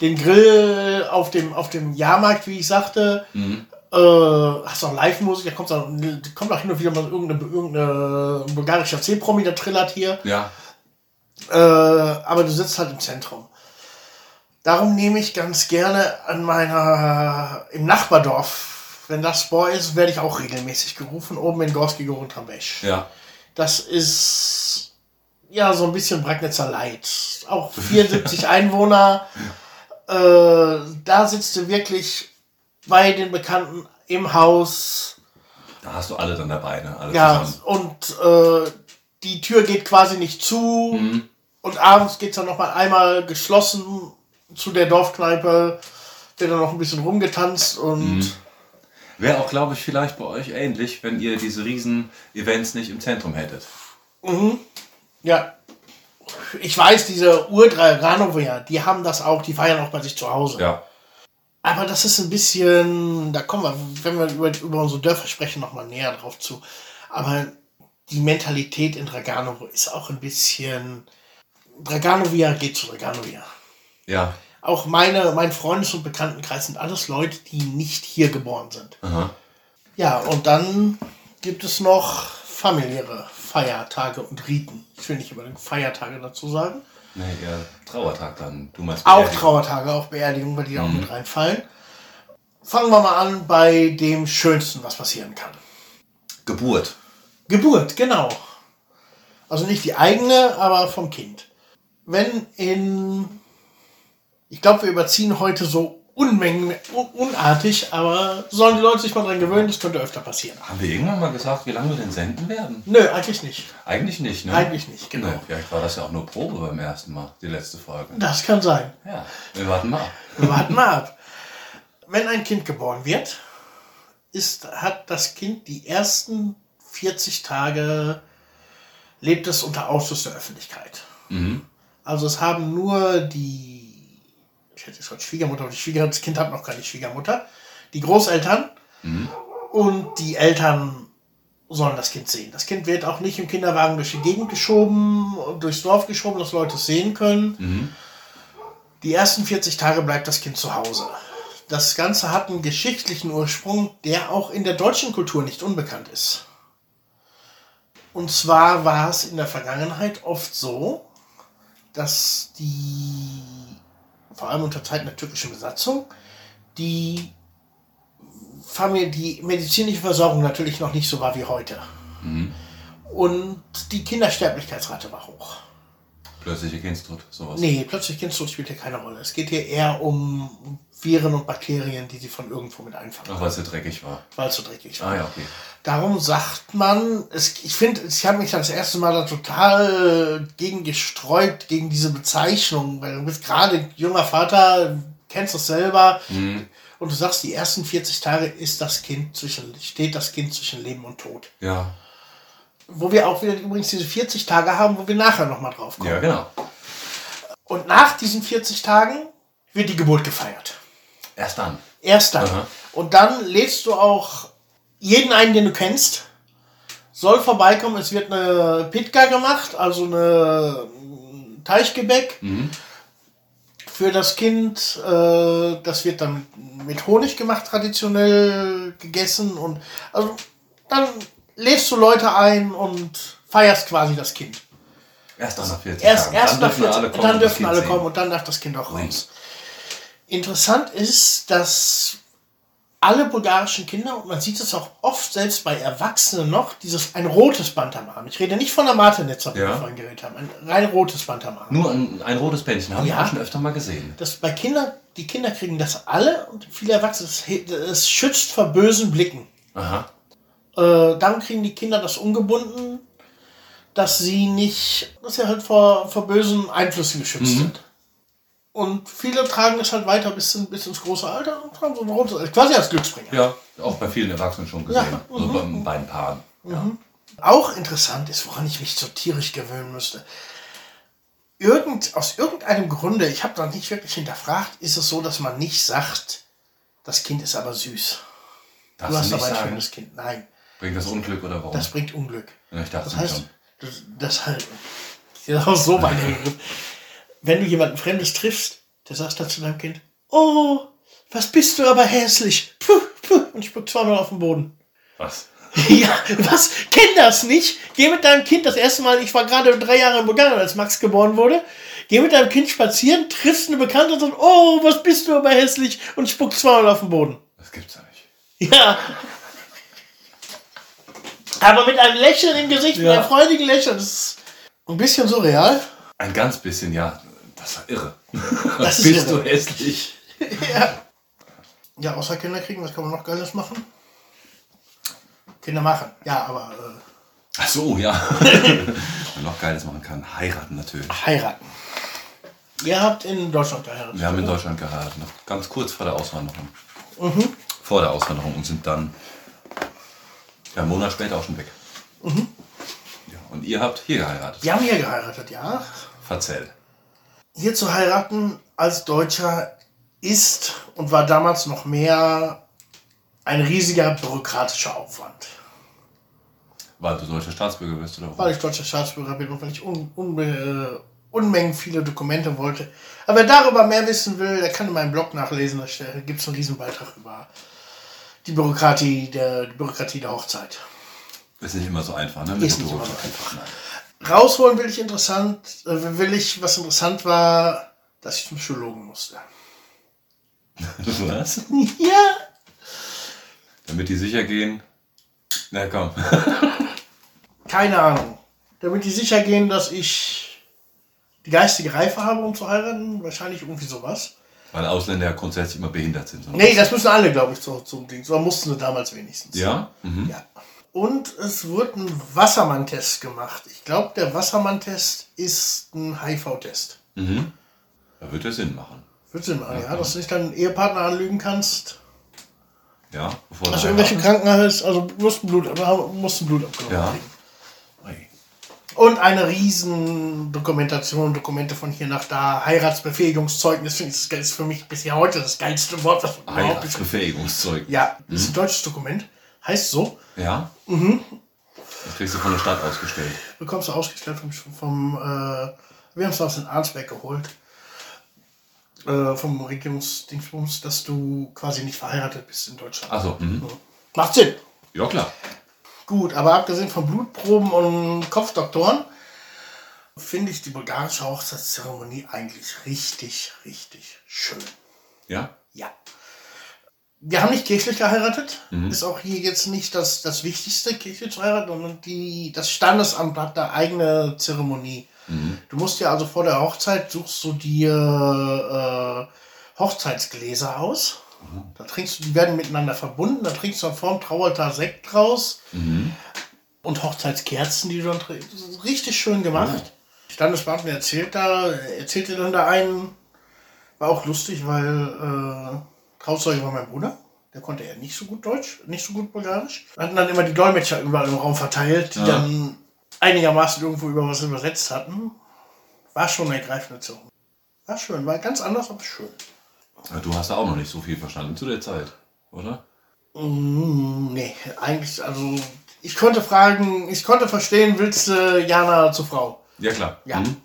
den Grill auf dem, auf dem Jahrmarkt, wie ich sagte. Mhm. Äh, hast auch Live-Musik, da kommt, auch, kommt auch hin und wieder mal irgendeine, irgendeine bulgarischer C-Promi, der trillert hier. Ja. Äh, aber du sitzt halt im Zentrum. Darum nehme ich ganz gerne an meiner, im Nachbardorf, wenn das Sport ist, werde ich auch regelmäßig gerufen, oben in Gorski Gorentrabesch. Ja. Das ist ja so ein bisschen Bragnitzer Light. Auch 74 Einwohner. Äh, da sitzt du wirklich bei den Bekannten im Haus. Da hast du alle dann dabei, ne? Alle Ja, zusammen. und äh, die Tür geht quasi nicht zu. Mhm. Und abends geht es dann noch mal einmal geschlossen zu der Dorfkneipe. Wird dann noch ein bisschen rumgetanzt und Mhm. Wäre auch, glaube ich, vielleicht bei euch ähnlich, wenn ihr diese riesen Events nicht im Zentrum hättet. ja. Ich weiß, diese Ur-Draganover, die haben das auch, die feiern auch bei sich zu Hause. Ja. Aber das ist ein bisschen, da kommen wir, wenn wir über, über unsere Dörfer sprechen, noch mal näher drauf zu. Aber die Mentalität in Draganovo ist auch ein bisschen, Draganovia geht zu Draganovia. Ja. Auch meine, mein Freundes- und Bekanntenkreis sind alles Leute, die nicht hier geboren sind. Aha. Ja, und dann gibt es noch familiäre Feiertage und Riten. Ich will nicht über den Feiertage dazu sagen. Nee, eher Trauertag dann. Du meinst Auch Beerdigung. Trauertage, auch Beerdigungen, weil die da auch mit reinfallen. Fangen wir mal an bei dem Schönsten, was passieren kann. Geburt. Geburt, genau. Also nicht die eigene, aber vom Kind. Wenn in, ich glaube, wir überziehen heute so Unmengen, un unartig, aber sollen die Leute sich mal dran gewöhnen, das könnte öfter passieren. Haben wir irgendwann mal gesagt, wie lange wir denn senden werden? Nö, eigentlich nicht. Eigentlich nicht, ne? Eigentlich nicht, genau. Nee, vielleicht war das ja auch nur Probe beim ersten Mal, die letzte Folge. Das kann sein. Ja, wir warten mal. ab. Wir warten mal ab. Wenn ein Kind geboren wird, ist, hat das Kind die ersten 40 Tage, lebt es unter Ausschluss der Öffentlichkeit. Also es haben nur die, ich hätte jetzt gerade Schwiegermutter, aber die Schwieger, das Kind hat noch keine Schwiegermutter, die Großeltern und die Eltern sollen das Kind sehen. Das Kind wird auch nicht im Kinderwagen durch die Gegend geschoben, durchs Dorf geschoben, dass Leute es sehen können. Die ersten 40 Tage bleibt das Kind zu Hause. Das Ganze hat einen geschichtlichen Ursprung, der auch in der deutschen Kultur nicht unbekannt ist. Und zwar war es in der Vergangenheit oft so, dass die, vor allem unter Zeiten der türkischen Besatzung, die, Familie, die medizinische Versorgung natürlich noch nicht so war wie heute. Und die Kindersterblichkeitsrate war hoch. Plötzliche Kindstod, sowas. Nee, plötzlich Kindstod spielt hier keine Rolle. Es geht hier eher um Viren und Bakterien, die sie von irgendwo mit einfangen, Ach, weil es so dreckig war. weil es so dreckig war. Ah ja, okay. Darum sagt man, es, ich finde, ich habe mich das erste Mal da total gegen gesträubt, gegen diese Bezeichnung, weil du bist gerade junger Vater, kennst das selber und du sagst, die ersten 40 Tage ist das Kind zwischen, steht das Kind zwischen Leben und Tod. Ja. Wo wir auch wieder übrigens diese 40 Tage haben, wo wir nachher nochmal drauf kommen. Ja, genau. Und nach diesen 40 Tagen wird die Geburt gefeiert. Erst dann. Erst dann. Aha. Und dann lädst du auch jeden ein, den du kennst, soll vorbeikommen. Es wird eine Pitka gemacht, also eine ein Teichgebäck für das Kind. Äh, das wird dann mit Honig gemacht, traditionell gegessen. Und also dann lädst du Leute ein und feierst quasi das Kind. Erst dann nach 40 Erst, Tagen. erst dann nach dürfen 40, alle kommen. dann dürfen alle kommen und dann darf das Kind auch raus. Interessant ist, dass alle bulgarischen Kinder, und man sieht es auch oft selbst bei Erwachsenen noch, dieses ein rotes Band am Arm. Ich rede nicht von der Martinetzer, die Ja. wir vorhin geredet haben, ein rein rotes Band am Arm. Nur ein, ein rotes Bändchen habe Ja. auch schon öfter mal gesehen. Das bei Kindern, die Kinder kriegen das alle und viele Erwachsene, es, schützt vor bösen Blicken. Aha. Äh, darum kriegen die Kinder das umgebunden, dass sie nicht, dass sie halt vor, vor bösen Einflüssen geschützt sind. Und viele tragen das halt weiter bis, in, bis ins große Alter und haben so ein rotes, quasi als Glücksbringer. Ja, auch bei vielen Erwachsenen schon gesehen. Ja, Also bei, bei ein Paaren. Ja. Auch interessant ist, woran ich mich so tierisch gewöhnen müsste. Irgend, aus irgendeinem Grunde, ich habe da nicht wirklich hinterfragt, ist es so, dass man nicht sagt, Das Kind ist aber süß. Darfst du hast aber ein sagen. schönes Kind. Nein, Bringt das Unglück oder warum? das bringt Unglück. ja, ich dachte Das heißt, schon. das, das halt, das auch so mein Begriff. Wenn du jemanden Fremdes triffst, der sagt dann zu deinem Kind, oh, was bist du aber hässlich. Puh, puh, und spuckt zweimal auf den Boden. Was? Ja, was? Kenn das nicht? Geh mit deinem Kind das erste Mal, ich war gerade drei Jahre in Bulgarien, als Max geboren wurde. Geh mit deinem Kind spazieren, triffst eine Bekannte und sagst, oh, was bist du aber hässlich und spuckt zweimal auf den Boden. Das gibt's ja nicht. Ja. Aber mit einem Lächeln im Gesicht, mit Ja. einem freudigen Lächeln. Das ist ein bisschen surreal. Ein ganz bisschen, ja. Das war irre. Das ist Bist irre. du hässlich? Ja. Ja, außer Kinder kriegen, was kann man noch Geiles machen? Kinder machen, ja, aber Ach so, ja. Was noch Geiles machen kann. Heiraten natürlich. äh, heiraten. Ihr habt in Deutschland geheiratet. Wir haben in? Deutschland geheiratet, noch ganz kurz vor der Auswanderung. Mhm. Vor der Auswanderung und sind dann ja, einen Monat später auch schon weg. Mhm. Ja, und ihr habt hier geheiratet. Wir haben hier geheiratet, ja. Verzählt. Hier zu heiraten als Deutscher ist und war damals noch mehr ein riesiger bürokratischer Aufwand. Weil du deutscher Staatsbürger bist oder weil ich deutscher Staatsbürger bin und weil ich un, un, äh, Unmengen viele Dokumente wollte. Aber wer darüber mehr wissen will, der kann in meinem Blog nachlesen. Da gibt es einen riesen Beitrag über die Bürokratie der, die Bürokratie der Hochzeit. Ist nicht immer so einfach, ne? Ist nicht immer so einfach. Rausholen will ich interessant, äh, will ich, was interessant war, dass ich zum Psychologen musste. Was? Ja. Damit die sicher gehen. Na komm. Keine Ahnung. Damit die sicher gehen, dass ich die geistige Reife habe, um zu heiraten. Wahrscheinlich irgendwie sowas. Weil Ausländer ja grundsätzlich immer behindert sind. so. Nee, das müssen alle, glaube ich, so zum Ding. So mussten sie damals wenigstens. Ja? Mhm. Ja. Und es wurde ein Wassermann-Test gemacht. Ich glaube, der Wassermann-Test ist ein HIV-Test. Mhm. Da wird ja Sinn machen. Wird Sinn machen, ja, dass du nicht deinen Ehepartner anlügen kannst. Ja? Bevor Also du irgendwelche. Krankenhaus, also du musst Blut, du musst ein Blut abgenommen Ja. kriegen. Und eine riesen Dokumentation, Dokumente von hier nach da, Heiratsbefähigungszeugnis, finde ich, das ist für mich bisher heute das geilste Wort, was überhaupt nicht. Heiratsbefähigungszeug. Ja, das ist ein deutsches Dokument, heißt so. Ja? Mhm. Das kriegst du von der Stadt ausgestellt. bekommst du ausgestellt vom, vom äh, wir haben es aus den Arnsberg geholt, äh, vom Regierungsdingsbums, dass du quasi nicht verheiratet bist in Deutschland. Achso. Mhm. Macht Sinn. Ja, klar. Gut, aber abgesehen von Blutproben und Kopfdoktoren, finde ich die bulgarische Hochzeitszeremonie eigentlich richtig, richtig schön. Ja? Ja. Wir haben nicht kirchlich geheiratet. Ist auch hier jetzt nicht das, das Wichtigste, kirchlich zu heiraten, sondern die, das Standesamt hat da eigene Zeremonie. Du musst ja also vor der Hochzeit suchst du dir äh, Hochzeitsgläser aus. Da trinkst du, die werden miteinander verbunden. Da trinkst du dann vorm Traualtar Sekt raus. Und Hochzeitskerzen, die du dann trinkst. Das ist richtig schön gemacht. Standesbeamten erzählt da, erzählte dann da einen, war auch lustig, weil äh, Trauzeuge war mein Bruder. Der konnte ja nicht so gut Deutsch, nicht so gut Bulgarisch. Wir hatten dann immer die Dolmetscher überall im Raum verteilt, die Ja. dann einigermaßen irgendwo über was übersetzt hatten. War schon eine ergreifende Zeremonie. War schön, war ganz anders, aber schön. Aber Du hast ja auch noch nicht so viel verstanden zu der Zeit, oder? Mm, nee, eigentlich, also ich konnte fragen, ich konnte verstehen, willst du Jana zur Frau? Ja, klar. Ja. Mhm.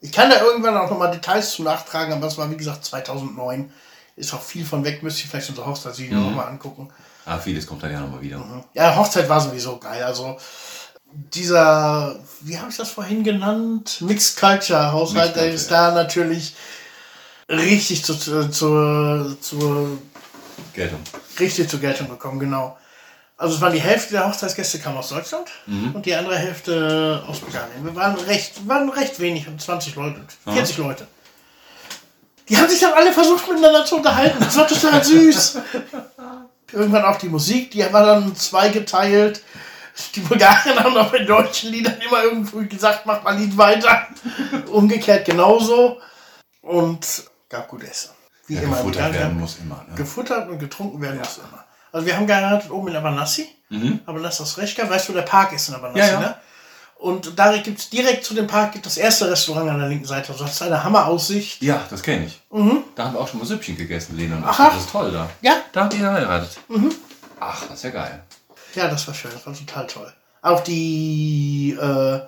Ich kann da irgendwann auch nochmal Details zu nachtragen, aber das war wie gesagt 2009. Ist auch viel von weg, müsste ich vielleicht unser Hochzeitsvideo Mhm. nochmal angucken. Ah, vieles kommt dann ja nochmal wieder. Ja, Hochzeit war sowieso geil. Also dieser, wie habe ich das vorhin genannt? Mixed Culture Haushalt, Mixed der ist da natürlich richtig zu, zu, zu, zu, Geltung. richtig zur Geltung gekommen, genau. Also es waren die Hälfte der Hochzeitsgäste kam aus Deutschland und die andere Hälfte aus Bulgarien. Wir waren recht, waren recht wenig, 20 Leute, 40 Leute. Die haben sich dann alle versucht miteinander zu unterhalten. Das war total süß. Irgendwann auch die Musik, die war dann zweigeteilt. Die Bulgarier haben auch bei deutschen Liedern immer irgendwo gesagt, mach mal Lied weiter. Umgekehrt genauso. Und gab gut Essen. Wie Ja, immer. im gefuttert werden muss immer. Ne? Gefuttert und getrunken werden muss immer. Also wir haben geheiratet oben in Abanassi. Mhm. Abanassi Rechka. Weißt du, der Park ist in Abanassi, Ja, ja. ne? Und da gibt es direkt zu dem Park gibt das erste Restaurant an der linken Seite. Also das ist eine Hammeraussicht. Ja, das kenne ich. Da haben wir auch schon mal Süppchen gegessen, Lena. und ich. Aha. Das ist toll da. Ja. Da habt ihr geheiratet. Ach, das ist ja geil. Ja, das war schön, das war total toll. Auch die, äh,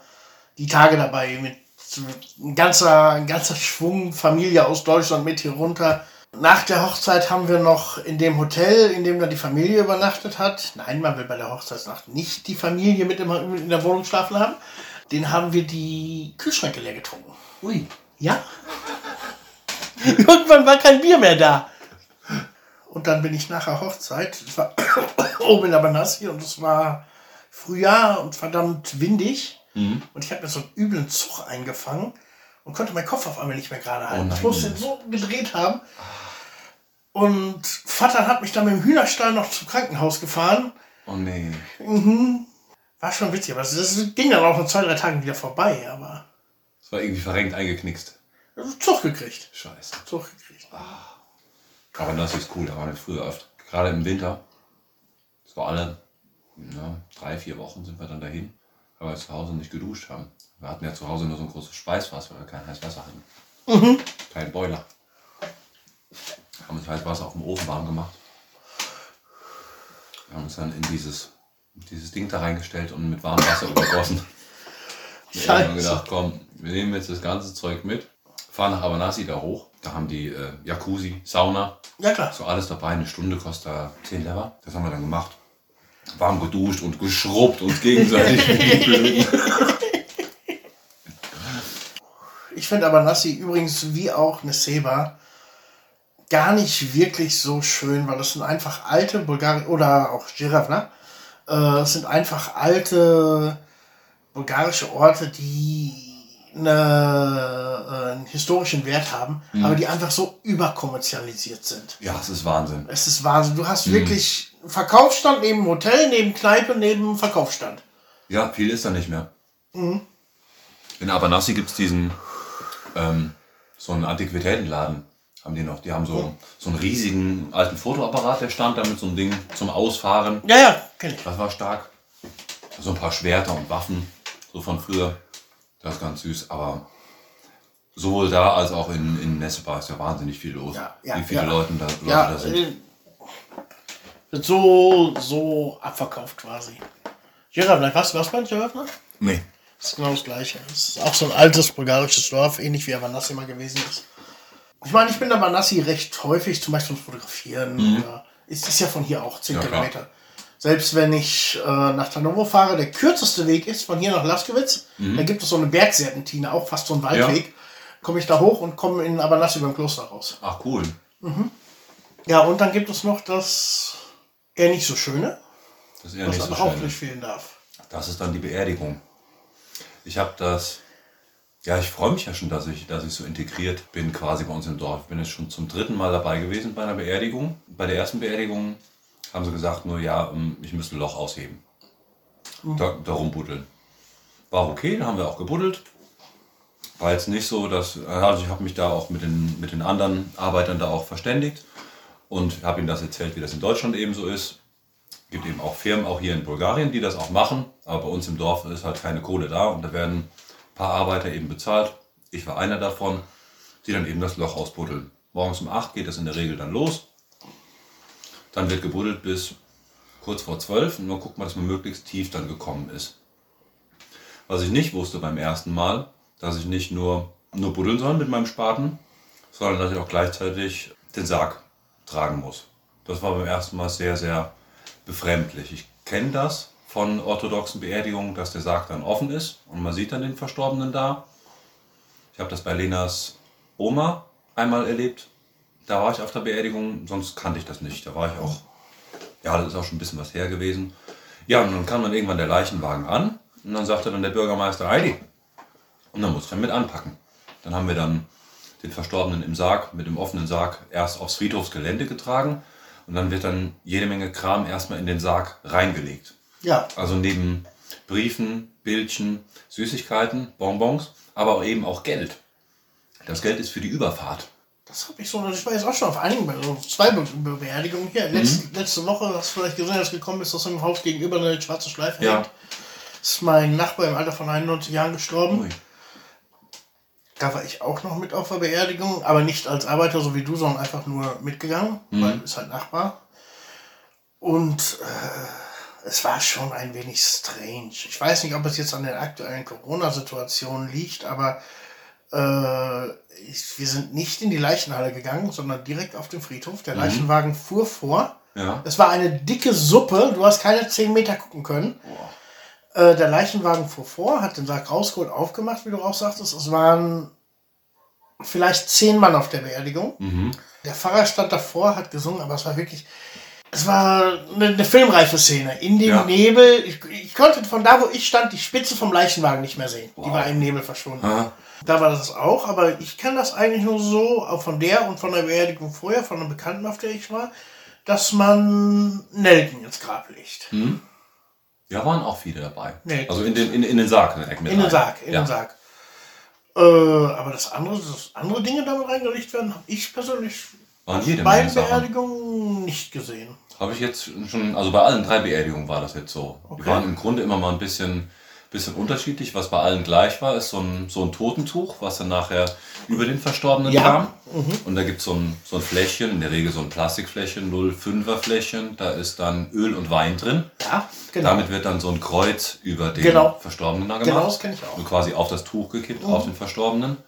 die Tage dabei mit so ein ganzer, ein ganzer Schwung Familie aus Deutschland mit hier runter. Nach der Hochzeit haben wir noch in dem Hotel, in dem dann die Familie übernachtet hat. Nein, man will bei der Hochzeitsnacht nicht die Familie mit in der Wohnung schlafen haben. Den haben wir die Kühlschränke leer getrunken. Ui. Ja. Irgendwann war kein Bier mehr da. Und dann bin ich nach der Hochzeit, es war oben in Abanassi und es war Frühjahr und verdammt windig. Und ich habe mir so einen üblen Zug eingefangen und konnte meinen Kopf auf einmal nicht mehr gerade halten. nein. ich musste ihn so gedreht haben. Und Vater hat mich dann mit dem Hühnerstall noch zum Krankenhaus gefahren. Oh nee. War schon witzig, aber das ging dann auch nach zwei, drei Tagen wieder vorbei. Aber Das war irgendwie verrenkt eingeknickst. Zug gekriegt. Scheiße. Zug gekriegt. Aber das ist cool, da waren wir früher oft. Gerade im Winter. So alle ja, drei, vier Wochen sind wir dann dahin, weil wir zu Hause nicht geduscht haben. Wir hatten ja zu Hause nur so ein großes Speisfass, weil wir kein heißes Wasser hatten. Kein Boiler. Haben uns heißes Wasser auf dem Ofen warm gemacht. Wir haben uns dann in dieses, dieses Ding da reingestellt und mit warmem Wasser übergossen. Wir haben Scheiße. gedacht, komm, wir nehmen jetzt das ganze Zeug mit, fahren nach Abanasi da hoch. Da haben die äh, Jacuzzi, Sauna, Ja klar. so alles dabei. Eine Stunde kostet da 10 Lever. Das haben wir dann gemacht. Warm geduscht und geschrubbt uns gegenseitig. Ich finde aber Nassi übrigens wie auch Neseba gar nicht wirklich so schön, weil das sind einfach alte Bulgarien oder auch Giravna. Äh, es sind einfach alte bulgarische Orte, die eine, äh, einen historischen Wert haben, aber die einfach so überkommerzialisiert sind. ja, es ist Wahnsinn. Es ist Wahnsinn. Du hast wirklich einen Verkaufsstand neben Hotel, neben Kneipe, neben Verkaufsstand. Ja, viel ist da nicht mehr. In Abanassi gibt es diesen, ähm, so einen Antiquitätenladen. Haben die noch. Die haben so, so einen riesigen alten Fotoapparat, der stand da mit so einem Ding zum Ausfahren. Ja, ja, kenne ich. Das war stark. So ein paar Schwerter und Waffen, so von früher. Das ist ganz süß, aber sowohl da als auch in, in Nessebar ist ja wahnsinnig viel los. Ja, ja, Wie viele ja. Leute da, Leute Ja, da sind. äh, wird so, so abverkauft quasi. Giravna, was, was meinst du? Nee. Das ist genau das Gleiche. Das ist auch so ein altes bulgarisches Dorf, ähnlich wie Avanassi mal gewesen ist. Ich meine, ich bin in Avanassi recht häufig, zum Beispiel zum Fotografieren. Oder, es ist ja von hier auch 10 Mhm. Ja, klar. Kilometer. Selbst wenn ich äh, nach Tarnovo fahre, der kürzeste Weg ist von hier nach Laskowitz. Mhm. Da gibt es so eine Bergserpentine, auch fast so ein Waldweg. Komme ich da hoch und komme in Avanassi beim Kloster raus. Ach cool. Ja, und dann gibt es noch das eher nicht so schöne, Das ist eher was nicht so auch schön. nicht fehlen darf. Das ist dann die Beerdigung. Ich habe das. Ja, ich freue mich ja schon, dass ich, dass ich so integriert bin quasi bei uns im Dorf. Ich bin jetzt schon zum dritten Mal dabei gewesen bei einer Beerdigung. Bei der ersten Beerdigung haben sie gesagt, nur ja, ähm, ich müsste ein Loch ausheben. Da, darum buddeln. War okay, dann haben wir auch gebuddelt. War jetzt nicht so, dass. Also ich habe mich da auch mit den, mit den anderen Arbeitern da auch verständigt und habe ihnen das erzählt, wie das in Deutschland eben so ist gibt eben auch Firmen, auch hier in Bulgarien, die das auch machen. Aber bei uns im Dorf ist halt keine Kohle da und da werden paar Arbeiter eben bezahlt. Ich war einer davon, die dann eben das Loch ausbuddeln. Morgens um 8 geht das in der Regel dann los. Dann wird gebuddelt bis kurz vor 12 und dann guckt man, dass man möglichst tief dann gekommen ist. Was ich nicht wusste beim ersten Mal, dass ich nicht nur, nur buddeln soll mit meinem Spaten, sondern dass ich auch gleichzeitig den Sarg tragen muss. Das war beim ersten Mal sehr, sehr befremdlich. Ich kenne das von orthodoxen Beerdigungen, dass der Sarg dann offen ist und man sieht dann den Verstorbenen da. Ich habe das bei Lenas Oma einmal erlebt. Da war ich auf der Beerdigung, sonst kannte ich das nicht. Da war ich auch, ja, das ist auch schon ein bisschen was her gewesen. Ja, und dann kam dann irgendwann der Leichenwagen an und dann sagte dann der Bürgermeister Heidi. Und dann musste ich dann mit anpacken. Dann haben wir dann den Verstorbenen im Sarg, mit dem offenen Sarg, erst aufs Friedhofsgelände getragen und dann wird dann jede Menge Kram erstmal in den Sarg reingelegt. Ja, Also neben Briefen, Bildchen, Süßigkeiten, Bonbons, aber auch eben auch Geld. Das Geld ist für die Überfahrt. das habe ich so. Ich war jetzt auch schon auf einigen, also zwei Be Be Beerdigungen hier. Letzte, Mhm. letzte Woche hast du vielleicht gesehen, dass gekommen ist, dass im Haus gegenüber eine schwarze Schleife Ja. hängt. ist mein Nachbar im Alter von 91 Jahren gestorben. Ui. Da war ich auch noch mit auf der Beerdigung, aber nicht als Arbeiter, so wie du, sondern einfach nur mitgegangen, weil ist halt Nachbar. Und äh, es war schon ein wenig strange. Ich weiß nicht, ob es jetzt an der aktuellen Corona-Situation liegt, aber äh, ich, wir sind nicht in die Leichenhalle gegangen, sondern direkt auf den Friedhof. Der Leichenwagen fuhr vor. Ja. Es war eine dicke Suppe, du hast keine 10 Meter gucken können. Äh, der Leichenwagen fuhr vor, hat den Sarg rausgeholt, aufgemacht, wie du auch sagtest. Es waren vielleicht zehn Mann auf der Beerdigung. Der Pfarrer stand davor, hat gesungen, aber es war wirklich, es war eine, eine filmreife Szene. In dem Ja. Nebel, ich, ich konnte von da, wo ich stand, die Spitze vom Leichenwagen nicht mehr sehen. Die Wow. war im Nebel verschwunden. Aha. Da war das auch, aber ich kann das eigentlich nur so, auch von der und von der Beerdigung vorher, von einem Bekannten, auf der ich war, dass man Nelken ins Grab legt. Ja, waren auch viele dabei. Nee. Also in den, in, in den Sarg. Ne, mit In den. Sarg, in ja. den Sarg. Äh, aber das andere, dass andere Dinge damit reingelegt werden, habe ich persönlich Waren bei. Beerdigungen nicht gesehen. Habe ich jetzt schon, also bei allen drei Beerdigungen war das jetzt so. Die Okay. waren im Grunde immer mal ein bisschen, bisschen unterschiedlich. Was bei allen gleich war, ist so ein, so ein Totentuch, was dann nachher über den Verstorbenen Ja. kam. Und da gibt so es ein, so ein Fläschchen, in der Regel so ein Plastikfläschchen, 0,5er Fläschchen. Da ist dann Öl und Wein drin. Ja, genau. Damit wird dann so ein Kreuz über den Genau. Verstorbenen da Genau, gemacht. das kenn ich auch. Und quasi auf das Tuch gekippt, auf den Verstorbenen.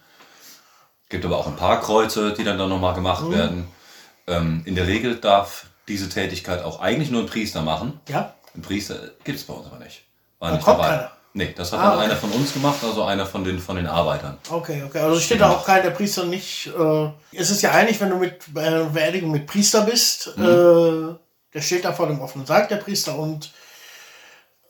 Gibt aber auch ein paar Kreuze, die dann, dann nochmal gemacht Mhm. werden. Ähm, in der Regel darf diese Tätigkeit auch eigentlich nur ein Priester machen. ja, Ein Priester gibt es bei uns aber nicht. War Da nicht kommt dabei. keiner. Nee, das hat Ah, okay. einer von uns gemacht, also einer von den, von den Arbeitern. okay, okay. Also steht da auch kein, der Priester nicht. Äh, es ist ja eigentlich, wenn du mit äh, Beerdigung mit Priester bist, Mhm. äh, der steht da vor dem offenen Sarg, der Priester, und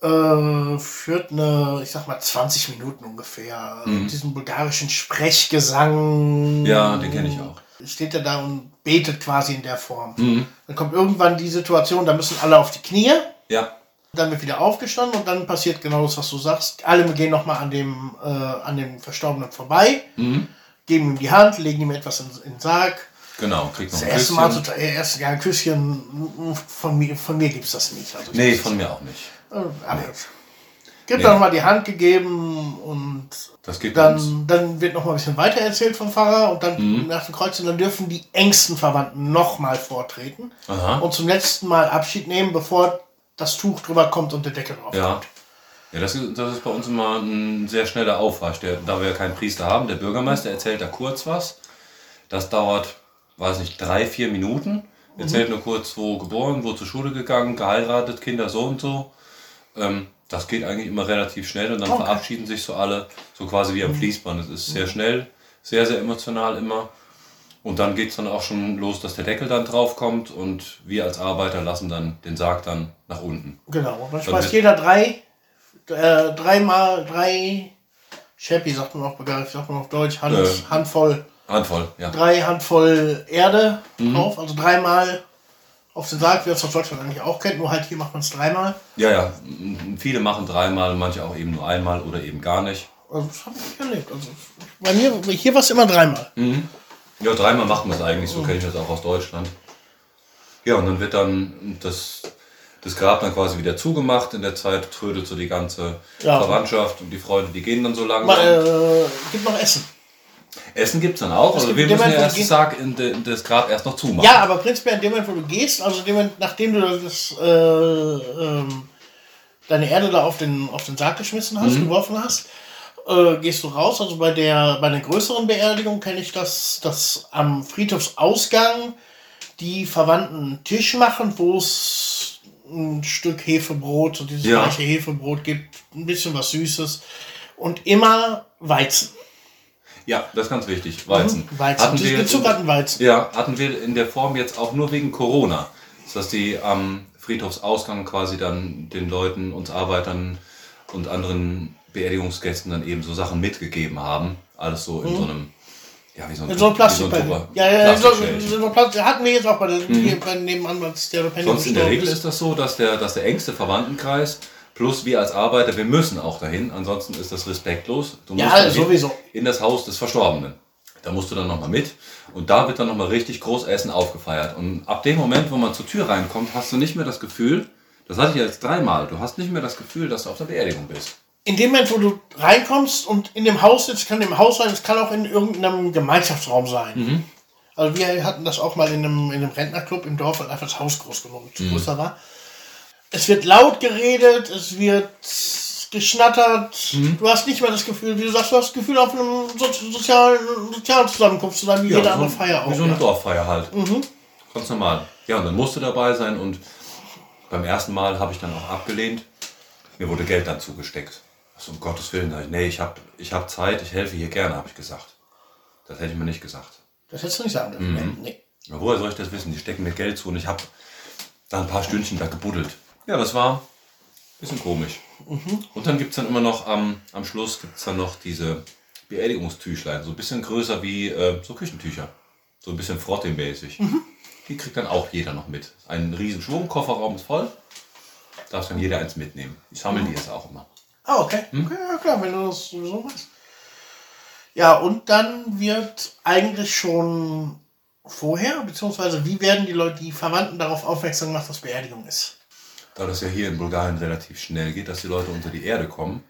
äh, führt eine, ich sag mal, 20 Minuten ungefähr. äh, Diesen bulgarischen Sprechgesang. Mhm. Ja, den kenne ich auch. Steht er da und betet quasi in der Form. Mhm. Dann kommt irgendwann die Situation, da müssen alle auf die Knie, Ja, dann wird wieder aufgestanden und dann passiert genau das, was du sagst. Alle gehen nochmal an dem, äh, an dem Verstorbenen vorbei, Mhm. geben ihm die Hand, legen ihm etwas in, in den Sarg. genau. Kriegt noch Das ein erste Mal, so, erst, ja, ein Küsschen, von mir, von mir gibt es das nicht. Also Nee, von mir auch nicht. Äh, aber Gibt Nee. dann nochmal die Hand gegeben und bei uns. dann, dann wird noch mal ein bisschen weiter erzählt vom Pfarrer und dann Mhm. nach dem Kreuz und dann dürfen die engsten Verwandten nochmal vortreten Aha. und zum letzten Mal Abschied nehmen, bevor das Tuch drüber kommt und der Deckel drauf Ja. kommt. Ja, das ist, das ist bei uns immer ein sehr schneller Aufwasch. Der, da wir ja keinen Priester haben, der Bürgermeister erzählt da kurz was. Das dauert, weiß nicht, drei, vier Minuten. Erzählt nur kurz, wo geboren, wo zur Schule gegangen, geheiratet, Kinder so und so. Ähm, das geht eigentlich immer relativ schnell und dann Okay. verabschieden sich so alle, so quasi wie am Fließband. Es ist sehr schnell, sehr, sehr emotional immer. Und dann geht es dann auch schon los, dass der Deckel dann drauf kommt und wir als Arbeiter lassen dann den Sarg dann nach unten. Genau. Dann schmeißt jeder drei, äh, dreimal, drei Schäppi, sagt man auf Bulgarisch, sagt man auf Deutsch, Hand, Äh. Handvoll, Handvoll, ja. drei Handvoll Erde Mhm. drauf, also dreimal auf den Sarg, wie man es aus Deutschland eigentlich auch kennt, nur halt hier macht man es dreimal. Ja, ja. Viele machen dreimal, manche auch eben nur einmal oder eben gar nicht. Also das habe ich nicht erlebt. Also bei mir, hier war es immer dreimal. Ja, dreimal machen wir es eigentlich, so kenne ich das auch aus Deutschland. Ja, und dann wird dann das, das Grab dann quasi wieder zugemacht. In der Zeit trödelt so die ganze Ja. Verwandtschaft und die Freunde, die gehen dann so. Mal, äh, gibt noch Essen. Essen gibt es dann auch, also wir müssen ja Moment, wo erst Sarg in, de, in das Grab erst noch zumachen. Ja, aber prinzipiell in dem Moment, wo du gehst, also dem Moment, nachdem du das, äh, ähm, deine Erde da auf den, auf den Sarg geschmissen hast, geworfen hast, äh, gehst du raus. Also bei der, bei der größeren Beerdigung kenne ich das, dass am Friedhofsausgang die Verwandten einen Tisch machen, wo es ein Stück Hefebrot, so dieses Ja. weiche Hefebrot gibt, ein bisschen was Süßes und immer Weizen. Ja, das ist ganz wichtig. Weizen. Mhm, Weizen. Hatten wir, gezuckerten Weizen. ja, hatten wir in der Form jetzt auch nur wegen Corona. Dass die am Friedhofsausgang quasi dann den Leuten, uns Arbeitern und anderen Beerdigungsgästen dann eben so Sachen mitgegeben haben. Alles so in so einem, ja, wie so ein, Mhm. In so wie Plastikpenny. Tupper- ja, ja, so, so, so Plastik. Hatten wir jetzt auch bei der, bei nebenan, als der Penny Sonst in der Regel ist das so, dass der, dass der engste Verwandtenkreis plus wir als Arbeiter, wir müssen auch dahin, ansonsten ist das respektlos. Du Ja, musst dahin sowieso. In das Haus des Verstorbenen. Da musst du dann nochmal mit und da wird dann nochmal richtig groß Essen aufgefeiert. Und ab dem Moment, wo man zur Tür reinkommt, hast du nicht mehr das Gefühl, Das hatte ich jetzt dreimal. Du hast nicht mehr das Gefühl, dass du auf der Beerdigung bist. In dem Moment, wo du reinkommst und in dem Haus sitzt, kann im Haus sein, es kann auch in irgendeinem Gemeinschaftsraum sein. Also wir hatten das auch mal in einem, in einem Rentnerclub im Dorf, weil einfach das Haus groß genug zu größer war. Es wird laut geredet, es wird geschnattert. Du hast nicht mehr das Gefühl, wie du sagst, du hast das Gefühl auf einem so sozialen, sozialen Zusammenkunft zu sein, wie jede andere so, Feier auch. Wie so eine ja. Dorffeier halt. Ganz normal. Ja, und dann musst du dabei sein und beim ersten Mal habe ich dann auch abgelehnt. Mir wurde Geld dann zugesteckt. Also um Gottes Willen, ich, nee, ich habe ich hab Zeit, ich helfe hier gerne, habe ich gesagt. Das hätte ich mir nicht gesagt. Das hättest du nicht sagen dürfen. Nee. Na, woher soll ich das wissen? Die stecken mir Geld zu und ich habe da ein paar Stündchen da gebuddelt. Ja, das war ein bisschen komisch. Und dann gibt es dann immer noch am, am Schluss gibt's dann noch diese Beerdigungstüchlein, so ein bisschen größer wie äh, so Küchentücher. So ein bisschen Frotte-mäßig. Die kriegt dann auch jeder noch mit. Ein riesen Schwung, Kofferraum ist voll. Darf dann jeder eins mitnehmen. Ich sammle die jetzt auch immer. Ah, okay. okay. Ja, klar, wenn du das sowieso weißt. Ja, und dann wird eigentlich schon vorher, beziehungsweise wie werden die Leute, die Verwandten darauf aufmerksam gemacht, dass Beerdigung ist? Da das ja hier in Bulgarien relativ schnell geht, dass die Leute unter die Erde kommen,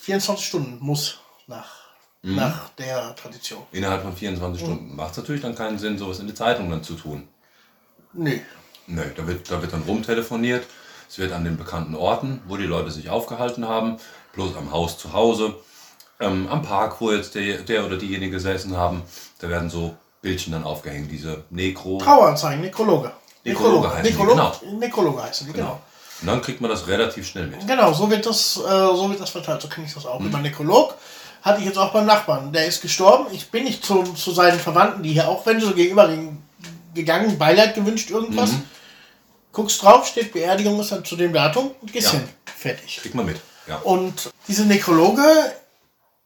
24 Stunden muss nach, nach der Tradition. innerhalb von 24 Stunden, macht es natürlich dann keinen Sinn, sowas in die Zeitung dann zu tun. Nö. Nö, da wird, da wird dann rumtelefoniert. Es wird an den bekannten Orten, wo die Leute sich aufgehalten haben, bloß am Haus zu Hause, ähm, am Park, wo jetzt der, der oder diejenige gesessen haben, da werden so Bildchen dann aufgehängt, diese Nekro. Traueranzeigen, Nekrologe. Nekrologe heißen die, Nekrolog, Nekrologe heißen die, genau. Genau. Und dann kriegt man das relativ schnell mit. Genau, so wird das, äh, so wird das verteilt. So kenne ich das auch. Über Nekrolog hatte ich jetzt auch beim Nachbarn. Der ist gestorben. Ich bin nicht zu, zu seinen Verwandten, die hier auch, wenn so gegenüber gegangen, Beileid gewünscht, irgendwas. Guckst drauf, steht Beerdigung ist dann zu dem Datum und gehst Ja. hin. Fertig. Kriegt man mit. Ja. Und diese Nekrologe,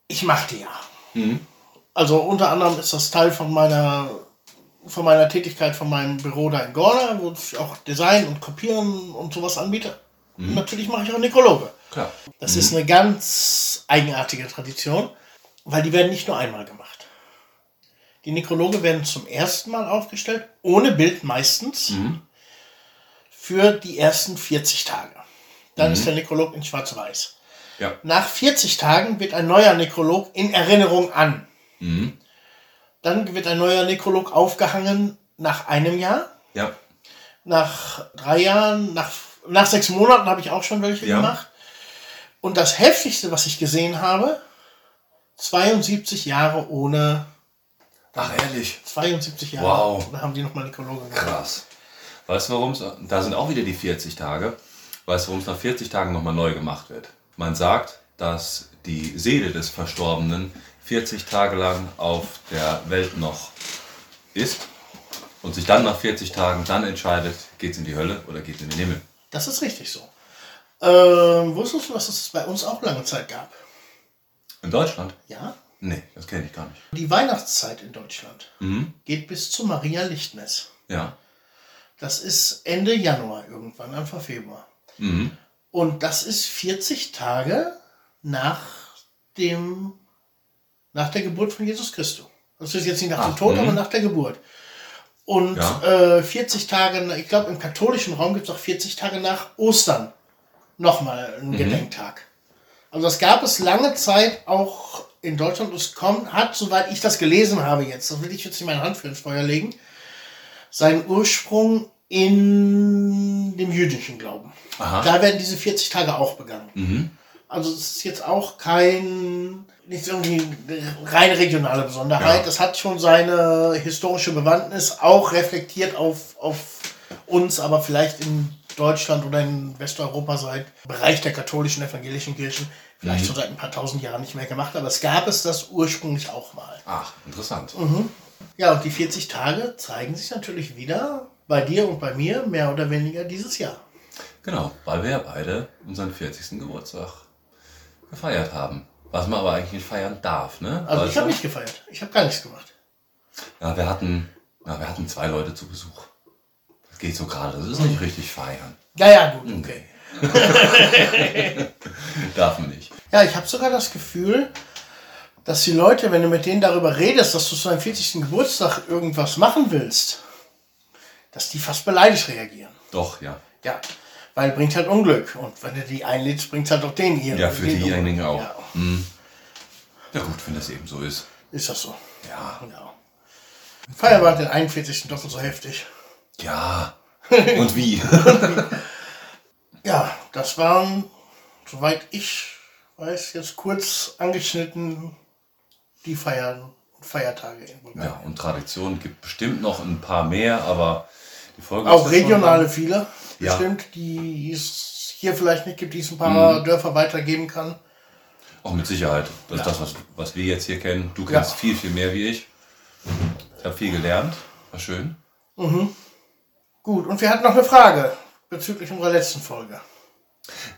ich mache die ja. Also unter anderem ist das Teil von meiner von meiner Tätigkeit von meinem Büro da in Gorda, wo ich auch Design und Kopieren und sowas anbiete. Und natürlich mache ich auch Nekrologe. Klar. Das ist eine ganz eigenartige Tradition, weil die werden nicht nur einmal gemacht. Die Nekrologe werden zum ersten Mal aufgestellt, ohne Bild meistens, für die ersten 40 Tage. Dann ist der Nekrolog in Schwarz-Weiß. Ja. Nach 40 Tagen wird ein neuer Nekrolog in Erinnerung an. Dann wird ein neuer Nekrolog aufgehangen nach einem Jahr. Ja. Nach drei Jahren, nach, nach sechs Monaten habe ich auch schon welche Ja. gemacht. Und das heftigste, was ich gesehen habe, 72 Jahre ohne, Ach, ehrlich. 72 Jahre, Wow. da haben die nochmal Nekrologe gemacht. Krass. Weißt du, warum es, da sind auch wieder die 40 Tage. Weißt du, warum es nach 40 Tagen nochmal neu gemacht wird? Man sagt, dass die Seele des Verstorbenen 40 Tage lang auf der Welt noch ist und sich dann nach 40 Tagen dann entscheidet, geht es in die Hölle oder geht es in den Himmel. Das ist richtig so. Ähm, wusstest du, dass es bei uns auch lange Zeit gab? In Deutschland? Ja? Nee, das kenne ich gar nicht. Die Weihnachtszeit in Deutschland Mhm. geht bis zu Maria Lichtmess. Ja. Das ist Ende Januar irgendwann, Anfang Februar. Mhm. Und das ist 40 Tage nach dem, nach der Geburt von Jesus Christus. Das ist jetzt nicht nach dem Ach, Tod, mhm. aber nach der Geburt. Und Ja. äh, 40 Tage, ich glaube im katholischen Raum gibt es auch 40 Tage nach Ostern nochmal einen Gedenktag. Also das gab es lange Zeit auch in Deutschland. Es kommt, hat, soweit ich das gelesen habe jetzt, das will ich jetzt nicht meine Hand für ins Feuer legen, seinen Ursprung in dem jüdischen Glauben. Aha. Da werden diese 40 Tage auch begangen. Also es ist jetzt auch kein, nicht irgendwie eine rein regionale Besonderheit. Ja. Das hat schon seine historische Bewandtnis, auch reflektiert auf, auf uns, aber vielleicht in Deutschland oder in Westeuropa seit Bereich der katholischen evangelischen Kirchen, vielleicht schon seit ein paar tausend Jahren nicht mehr gemacht, aber es gab es das ursprünglich auch mal. Ach, interessant. Ja, und die 40 Tage zeigen sich natürlich wieder bei dir und bei mir mehr oder weniger dieses Jahr. Genau, weil wir ja beide unseren 40. Geburtstag gefeiert haben. Was man aber eigentlich nicht feiern darf, ne? Also Weißt ich habe nicht gefeiert. Ich habe gar nichts gemacht. Ja, wir hatten, ja, wir hatten zwei Leute zu Besuch. Das geht so gerade. Das ist nicht richtig feiern. Ja, ja, gut, okay. Darf man nicht. Ja, ich habe sogar das Gefühl, dass die Leute, wenn du mit denen darüber redest, dass du zu deinem 40. Geburtstag irgendwas machen willst, dass die fast beleidigt reagieren. Doch, ja. Ja, Weil bringt halt Unglück. Und wenn du die einlädst, bringt halt auch den hier. Ja, für diejenigen auch. Ja, Ja gut, wenn das eben so ist. ist das so. Ja. Ja. Feier war den 41. doppelt so heftig. Ja. Und wie? Ja, das waren, soweit ich weiß, jetzt kurz angeschnitten die Feiern, Feiertage in Bulgarien. ja, und Traditionen gibt bestimmt noch ein paar mehr, aber die Folge Auch regionale viele, Ja. bestimmt, die es hier vielleicht nicht gibt, die es ein paar Mhm. Dörfer weitergeben kann. Auch mit Sicherheit. Das ist Ja. das, was, was wir jetzt hier kennen. Du kennst Ja. viel, viel mehr wie ich. Ich habe viel gelernt. War schön. Gut, und wir hatten noch eine Frage bezüglich unserer letzten Folge.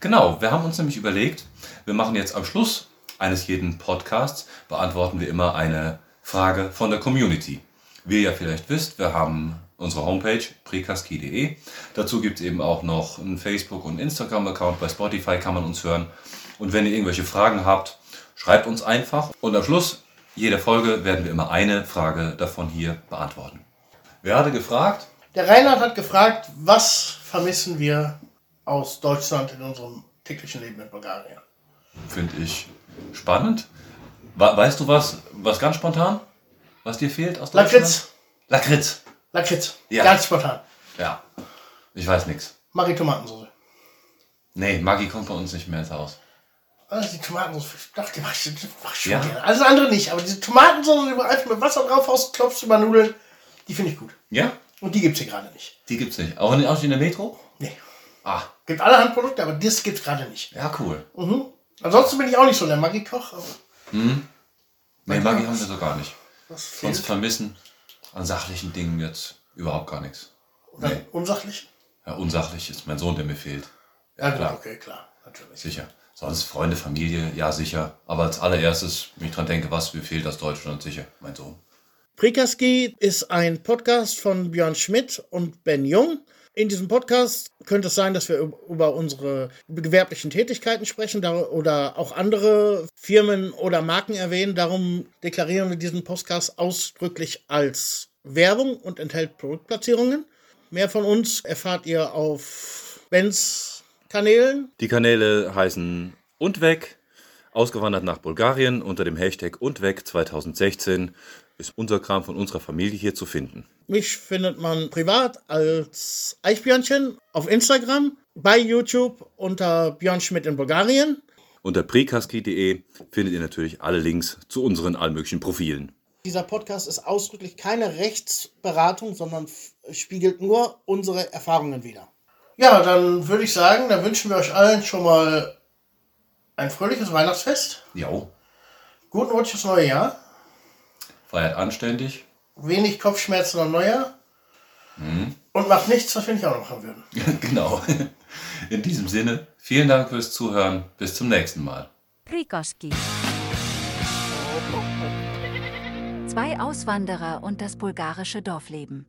Genau, wir haben uns nämlich überlegt, wir machen jetzt am Schluss eines jeden Podcasts, beantworten wir immer eine Frage von der Community. Wie ihr ja vielleicht wisst, wir haben unsere Homepage prekaski.de. Dazu gibt es eben auch noch einen Facebook- und Instagram-Account. Bei Spotify kann man uns hören. Und wenn ihr irgendwelche Fragen habt, schreibt uns einfach. Und am Schluss jeder Folge werden wir immer eine Frage davon hier beantworten. Wer hatte gefragt? Der Reinhard hat gefragt, was vermissen wir aus Deutschland in unserem täglichen Leben in Bulgarien? Finde ich spannend. We- Weißt du was, was ganz spontan? Was dir fehlt aus Deutschland? Lakritz. Lakritz. Lakritz. Ja. Ganz spontan. Ja. Ich weiß nichts. Marie Tomatensauce. Nee, Maggi kommt bei uns nicht mehr ins Haus. Also die Tomatensauce, ich dachte, die mach ich, mach ich schon Ja. gerne. Alles andere nicht, aber diese Tomatensauce, die du einfach mit Wasser drauf haust, klopfst über Nudeln, die finde ich gut. Ja? Und die gibt es hier gerade nicht. Die gibt's nicht. Auch in, auch in der Metro? Nee. Ah, Gibt alle Handprodukte, aber das gibt es gerade nicht. ja, cool. Mhm. Ansonsten bin ich auch nicht so der Maggi-Koch, aber Nee, Maggi haben wir so gar nicht. Sonst vermissen an sachlichen Dingen jetzt überhaupt gar nichts. Oder nee. unsachlich? Ja, unsachlich ist mein Sohn, der mir fehlt. Ja, klar. gut, okay, klar, natürlich. Sicher. Sonst Freunde, Familie, ja sicher. Aber als allererstes, wenn ich dran denke, was mir fehlt aus Deutschland, sicher, mein Sohn. Prikaski ist ein Podcast von Björn Schmidt und Ben Jung. In diesem Podcast könnte es sein, dass wir über unsere gewerblichen Tätigkeiten sprechen oder auch andere Firmen oder Marken erwähnen. Darum deklarieren wir diesen Podcast ausdrücklich als Werbung und enthält Produktplatzierungen. Mehr von uns erfahrt ihr auf Bens Kanälen. Die Kanäle heißen und weg, ausgewandert nach Bulgarien unter dem Hashtag und weg 2016 ist unser Kram von unserer Familie hier zu finden. Mich findet man privat als Eichbjörnchen auf Instagram, bei YouTube unter Björn Schmidt in Bulgarien. Unter prekaski.de findet ihr natürlich alle Links zu unseren allmöglichen Profilen. Dieser Podcast ist ausdrücklich keine Rechtsberatung, sondern spiegelt nur unsere Erfahrungen wider. Ja, dann würde ich sagen, dann wünschen wir euch allen schon mal ein fröhliches Weihnachtsfest, Jo. guten Rutsch ins neue Jahr, Feiert anständig. wenig Kopfschmerzen am Neujahr und macht nichts, was wir nicht auch noch machen würden. genau. In diesem Sinne, vielen Dank fürs Zuhören. Bis zum nächsten Mal. Prikoski. Zwei Auswanderer und das bulgarische Dorfleben.